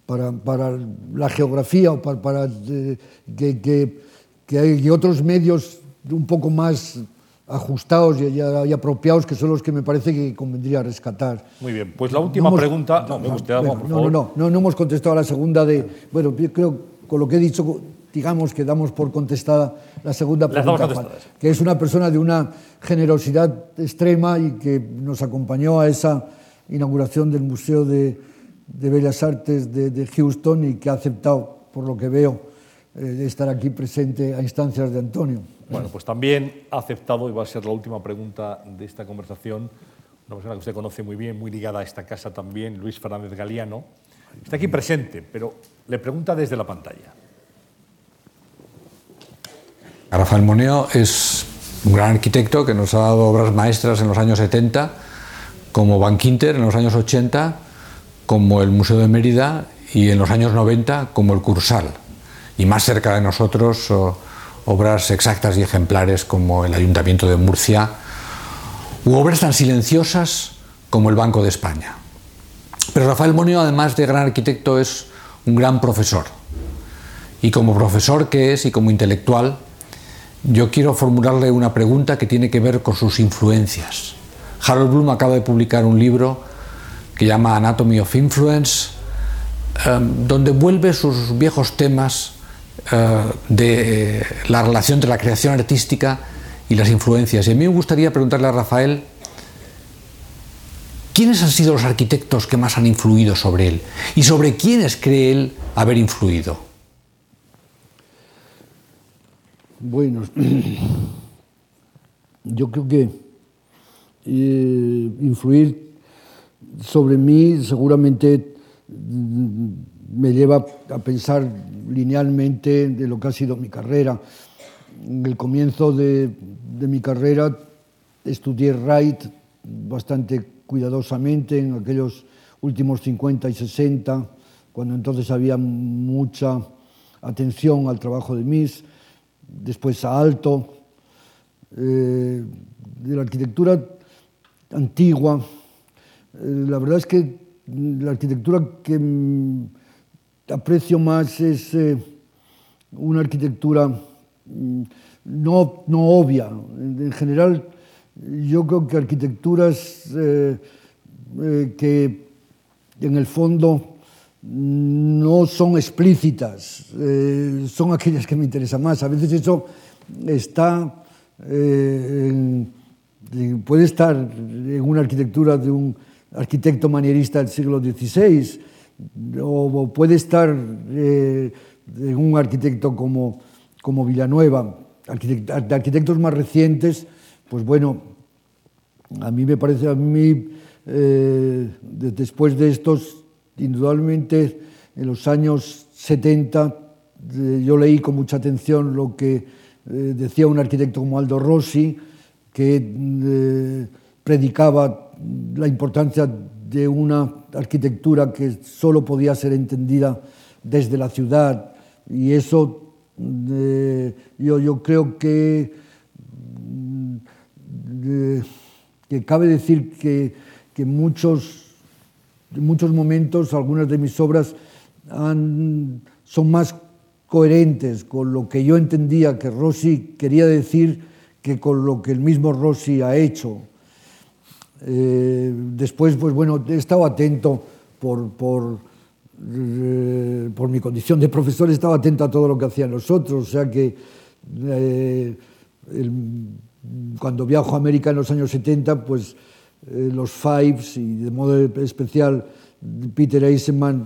para, para la geografía o para, para eh, que, que, que, hay otros medios un poco más ajustados y, y, apropiados que son los que me parece que convendría rescatar. Muy bien, pues la última no hemos, pregunta... No, no, usted, bueno, por no, no, no, no hemos contestado a la segunda de... Bueno, yo creo, con lo que he dicho, digamos que damos por contestada la segunda pregunta, que es una persona de una generosidad extrema y que nos acompañó a esa inauguración del Museo de, de Bellas Artes de, de, Houston y que ha aceptado, por lo que veo, eh, estar aquí presente a instancias de Antonio. Bueno, pues también ha aceptado, y va a ser la última pregunta de esta conversación, una persona que usted conoce muy bien, muy ligada a esta casa también, Luis Fernández Galiano. Está aquí presente, pero le pregunta desde la pantalla. Rafael Moneo es un gran arquitecto que nos ha dado obras maestras en los años 70, como Bankinter en los años 80, como el Museo de Mérida y en los años 90 como el Cursal. Y más cerca de nosotros obras exactas y ejemplares como el Ayuntamiento de Murcia u obras tan silenciosas como el Banco de España. Pero Rafael Moneo, además de gran arquitecto, es un gran profesor. Y como profesor que es y como intelectual, yo quiero formularle una pregunta que tiene que ver con sus influencias. Harold Bloom acaba de publicar un libro que llama Anatomy of Influence, um, donde vuelve sus viejos temas uh, de la relación entre la creación artística y las influencias. Y a mí me gustaría preguntarle a Rafael, ¿quiénes han sido los arquitectos que más han influido sobre él? ¿Y sobre quiénes cree él haber influido? Bueno, (clears throat) yo creo que eh, influir sobre mí seguramente mm, me lleva a pensar linealmente de lo que ha sido mi carrera. En el comienzo de, de mi carrera estudié Wright bastante cuidadosamente en aquellos últimos 50 y 60, cuando entonces había mucha atención al trabajo de Mies después a Alto, eh, de la arquitectura antigua. la verdad es que la arquitectura que aprecio más es eh, una arquitectura mm, no, no obvia. En general, yo creo que arquitecturas eh, eh, que en el fondo mm, no son explícitas, eh, son aquellas que me interesan más. A veces eso está, eh, en, puede estar en una arquitectura de un arquitecto manierista del siglo XVI, o puede estar eh, en un arquitecto como, como Villanueva. Arquitect, arquitectos más recientes, pues bueno, a mí me parece, a mí, eh, después de estos, indudablemente, en los años 70, eh, yo leí con mucha atención lo que eh, decía un arquitecto como Aldo Rossi, que eh, predicaba la importancia de una arquitectura que solo podía ser entendida desde la ciudad. Y eso yo, yo, creo que, que cabe decir que, que muchos en muchos momentos algunas de mis obras son más coherentes con lo que yo entendía que Rossi quería decir que con lo que el mismo Rossi ha hecho. Eh, despois, pues, bueno, he estado atento por, por, eh, por mi condición de profesor, he estado atento a todo lo que hacían los otros, o sea que eh, el, cuando viajo a América en los años 70, pues eh, los Fives y de modo especial Peter Eisenman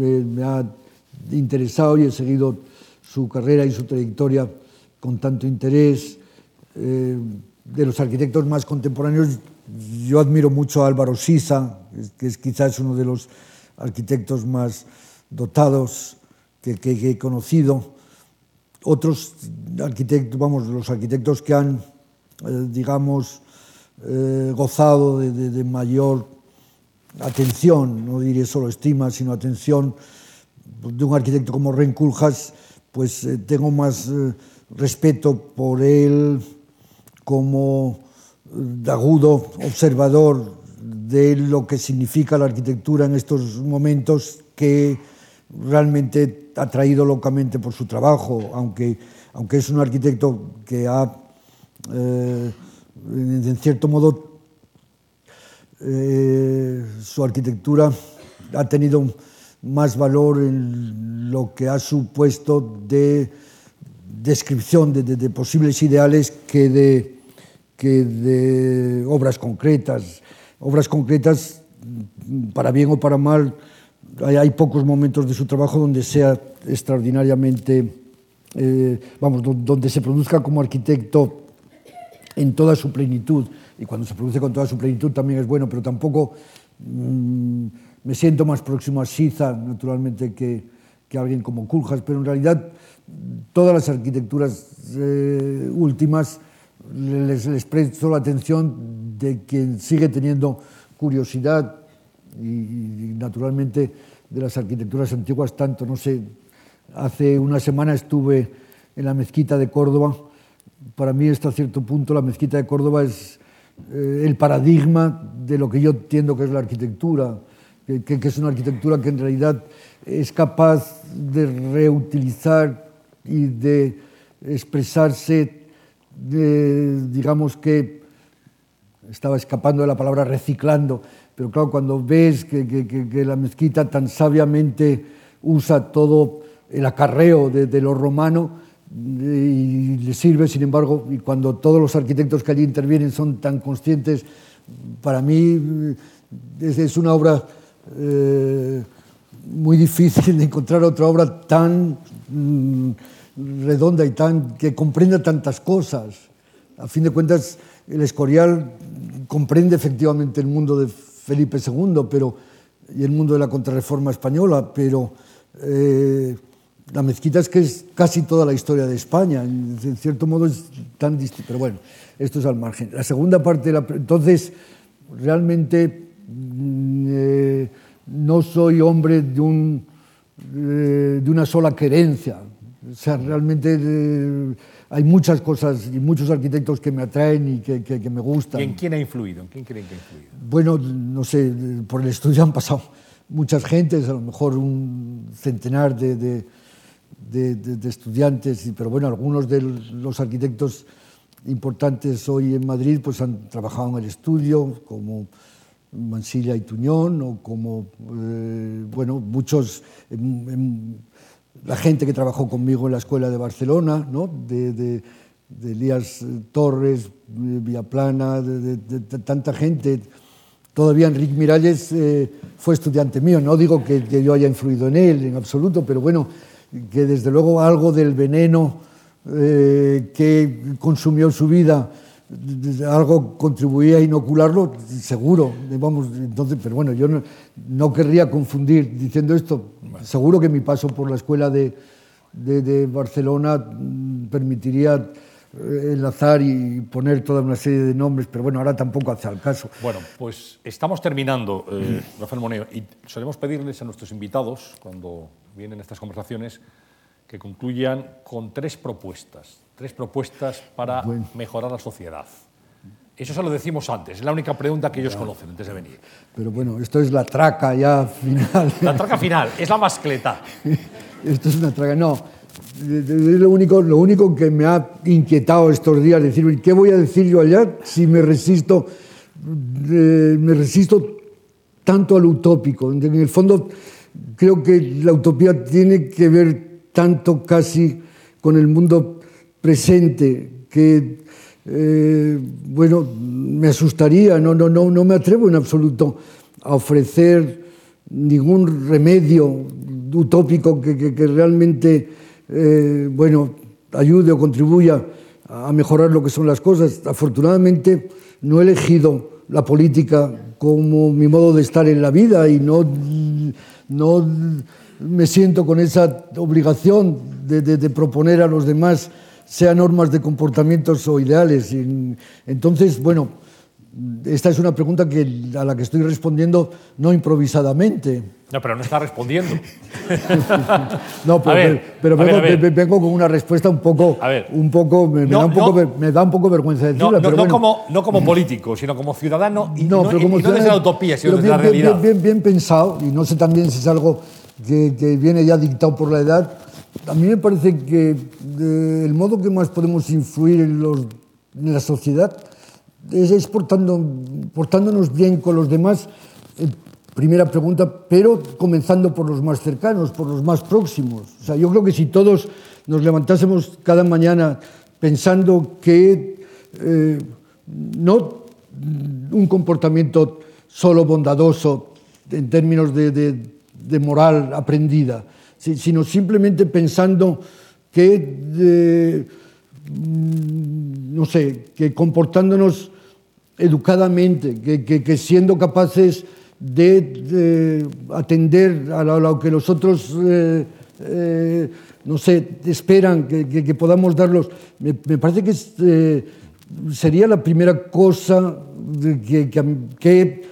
eh, me ha interesado y he seguido su carrera y su trayectoria con tanto interés. Eh, de los arquitectos más contemporáneos, yo admiro mucho a Álvaro Sisa, que es quizás uno de los arquitectos más dotados que, que, que he conocido. Otros arquitectos, vamos, los arquitectos que han, eh, digamos, eh, gozado de, de, de, mayor atención, no diré solo estima, sino atención de un arquitecto como Ren Kuljas, pues eh, tengo más eh, respeto por él, como eh, agudo observador de lo que significa la arquitectura en estos momentos que realmente ha traído locamente por su trabajo, aunque, aunque es un arquitecto que ha, eh, en cierto modo, eh, su arquitectura ha tenido más valor en lo que ha supuesto de descripción de, de, de posibles ideales que de, que de obras concretas. Obras concretas, para bien o para mal, hay, hay pocos momentos de su trabajo donde sea extraordinariamente, eh, vamos, donde se produzca como arquitecto en toda su plenitud. Y cuando se produce con toda su plenitud también es bueno, pero tampoco mmm, me siento más próximo a Siza, naturalmente, que, que alguien como Kuljas, pero en realidad todas las arquitecturas eh, últimas les, les la atención de quien sigue teniendo curiosidad y, naturalmente de las arquitecturas antiguas tanto, no sé, hace una semana estuve en la mezquita de Córdoba, para mí hasta cierto punto la mezquita de Córdoba es eh, el paradigma de lo que yo entiendo que es la arquitectura, que, que es una arquitectura que en realidad es capaz de reutilizar y de expresarse, digamos que estaba escapando de la palabra reciclando, pero claro, cuando ves que, la mezquita tan sabiamente usa todo el acarreo de, de lo romano, y le sirve, sin embargo, y cuando todos los arquitectos que allí intervienen son tan conscientes, para mí es, es una obra eh, muy difícil de encontrar otra obra tan mm, redonda y tan que comprenda tantas cosas. A fin de cuentas, el Escorial comprende efectivamente el mundo de Felipe II pero, y el mundo de la contrarreforma española, pero eh, la mezquita es que es casi toda la historia de España, en cierto modo es tan distinto, pero bueno, esto es al margen. La segunda parte, la, entonces, realmente eh, no soy hombre de, un, eh, de una sola querencia, o sea, realmente eh, hay muchas cosas y muchos arquitectos que me atraen y que, que, que me gustan. ¿Y en quién ha influido? ¿En quién creen que ha influido? Bueno, no sé, por el estudio han pasado muchas gentes, a lo mejor un centenar de, de de, de, de, estudiantes, pero bueno, algunos de los arquitectos importantes hoy en Madrid pues han trabajado en el estudio, como Mansilla y Tuñón, o como, eh, bueno, muchos, en, en, la gente que trabajó conmigo en la Escuela de Barcelona, ¿no? de, de, de Elías eh, Torres, eh, Viaplana, de, de, tanta gente. Todavía Enrique Miralles eh, fue estudiante mío, no digo que, que, yo haya influido en él en absoluto, pero bueno, que desde luego algo del veneno eh, que consumió su vida algo contribuía a inocularlo, seguro. Vamos, entonces, pero bueno, yo no, no querría confundir diciendo esto. Bueno. Seguro que mi paso por la escuela de, de, de Barcelona mm, permitiría eh, enlazar y poner toda una serie de nombres, pero bueno, ahora tampoco hace al caso. Bueno, pues estamos terminando, eh, Rafael Moneo, y solemos pedirles a nuestros invitados, cuando vienen estas conversaciones, que concluyan con tres propuestas, tres propuestas para bueno. mejorar la sociedad. Eso se lo decimos antes, es la única pregunta que ellos conocen antes de venir. Pero bueno, esto es la traca ya final. La traca final, es la mascleta. (laughs) esto es una traca, no. Es lo único, lo único que me ha inquietado estos días, decir, ¿qué voy a decir yo allá si me resisto, eh, me resisto tanto al utópico? En el fondo, creo que la utopía tiene que ver tanto casi con el mundo presente que eh, bueno, me asustaría, no, no, no, no me atrevo en absoluto a ofrecer ningún remedio utópico que, que, que realmente eh, bueno, ayude o contribuya a mejorar lo que son las cosas. Afortunadamente no he elegido la política como mi modo de estar en la vida y no, no me siento con esa obligación de, de, de proponer a los demás sea normas de comportamientos o ideales. Y, entonces, bueno, esta es una pregunta que, a la que estoy respondiendo no improvisadamente. No, pero no está respondiendo. (laughs) no, pero, pero vengo, con una respuesta un poco, un poco, me, da un poco me, da un poco vergüenza decirla. No, pero como, no como político, sino como ciudadano y no, pero como desde la utopía, sino desde bien, la realidad. Bien, bien, pensado, y no sé también si es algo que, que viene ya dictado por la edad. A mí me parece que el modo que más podemos influir en, la sociedad es, portando, portándonos bien con los demás, eh, primera pregunta, pero comenzando por los más cercanos, por los más próximos. O sea, yo creo que si todos nos levantásemos cada mañana pensando que eh, no un comportamiento solo bondadoso en términos de, moral aprendida, sino simplemente pensando que, eh, mm, no sé, que comportándonos educadamente, que, que, que siendo capaces de, de atender a lo, a lo, que los otros, eh, eh, no sé, esperan que, que podamos darlos, me, me parece que eh, sería la primera cosa que, he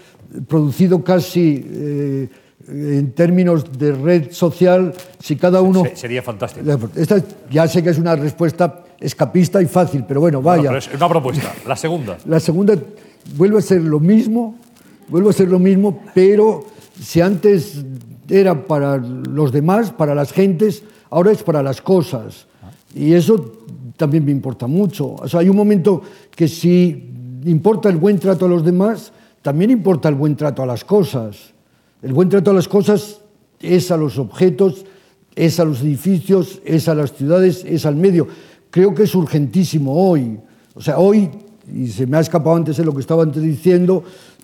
producido casi eh, en términos de red social, si cada uno... Sería fantástico. Esta ya sé que es una respuesta escapista y fácil, pero bueno, vaya. es una propuesta. La segunda. La segunda vuelve a ser lo mismo, vuelve a ser lo mismo, pero si antes era para los demás, para las gentes, ahora es para las cosas. Y eso también me importa mucho. O sea, hay un momento que si importa el buen trato a los demás, también importa el buen trato a las cosas. El buen trato a las cosas es a los objetos, es a los edificios, es a las ciudades, es al medio creo que es urgentísimo hoy. O sea, hoy, y se me ha escapado antes de lo que estaba antes diciendo,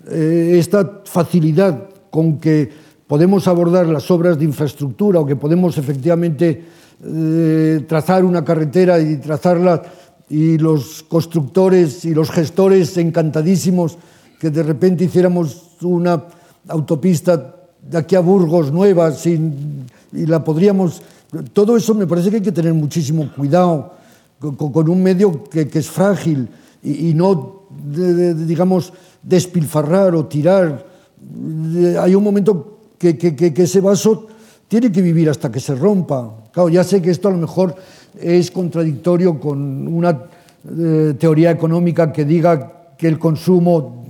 eh, esta facilidad con que podemos abordar las obras de infraestructura o que podemos efectivamente eh, trazar una carretera y trazarla y los constructores y los gestores encantadísimos que de repente hiciéramos una autopista de aquí a Burgos nueva sin, y la podríamos... Todo eso me parece que hay que tener muchísimo cuidado con, un medio que, es frágil y, no, digamos, despilfarrar o tirar. Hay un momento que, que, ese vaso tiene que vivir hasta que se rompa. Claro, ya sé que esto a lo mejor es contradictorio con una eh, teoría económica que diga que el consumo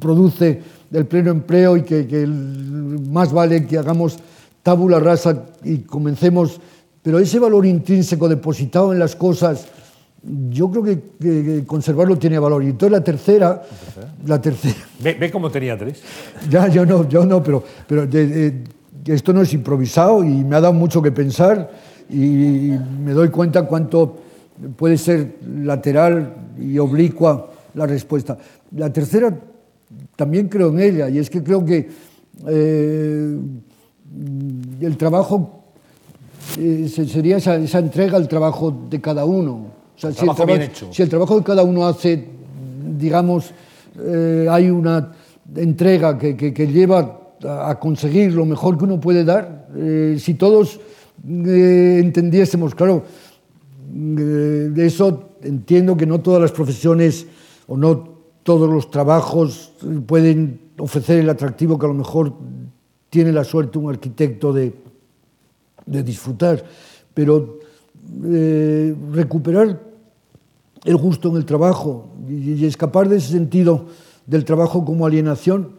produce el pleno empleo y que, más vale que hagamos tabula rasa y comencemos pero ese valor intrínseco depositado en las cosas, yo creo que, conservarlo tiene valor. Y entonces la tercera... La tercera (laughs) ¿Ve, cómo tenía tres? Ya, yo no, yo no, pero, pero esto no es improvisado y me ha dado mucho que pensar y me doy cuenta cuánto puede ser lateral y oblicua la respuesta. La tercera, también creo en ella, y es que creo que eh, el trabajo eh, sería esa, entrega al trabajo de cada uno. si, el trabajo bien hecho. si el trabajo que cada uno hace, digamos, eh, hay una entrega que, que, lleva a conseguir lo mejor que uno puede dar, si todos entendiésemos, claro, de eso entiendo que no todas las profesiones o no todos los trabajos pueden ofrecer el atractivo que a lo mejor tiene la suerte un arquitecto de, de disfrutar, pero eh, recuperar el gusto en el trabajo y, escapar de ese sentido del trabajo como alienación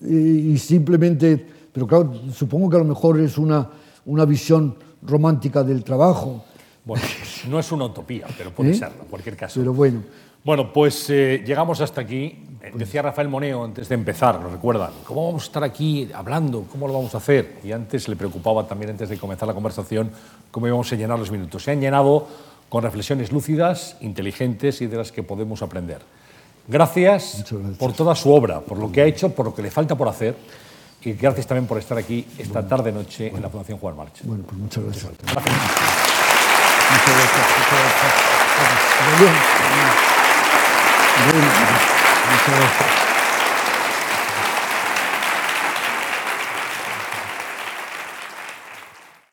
y, simplemente, pero claro, supongo que a lo mejor es una, una visión romántica del trabajo. Bueno, no es una utopía, pero puede ¿Eh? serlo, en cualquier caso. Pero bueno. Bueno, pues eh, llegamos hasta aquí. Eh, decía Rafael Moneo antes de empezar, ¿lo recuerdan? ¿Cómo vamos a estar aquí hablando? ¿Cómo lo vamos a hacer? Y antes le preocupaba también, antes de comenzar la conversación, cómo íbamos a llenar los minutos. Se han llenado con reflexiones lúcidas, inteligentes y de las que podemos aprender. Gracias, por toda su obra, por lo que ha hecho, por lo que le falta por hacer. Y gracias también por estar aquí esta tarde-noche en la Fundación Juan March. Bueno, pues muchas gracias. gracias. Muchas gracias. Muchas gracias. Вы...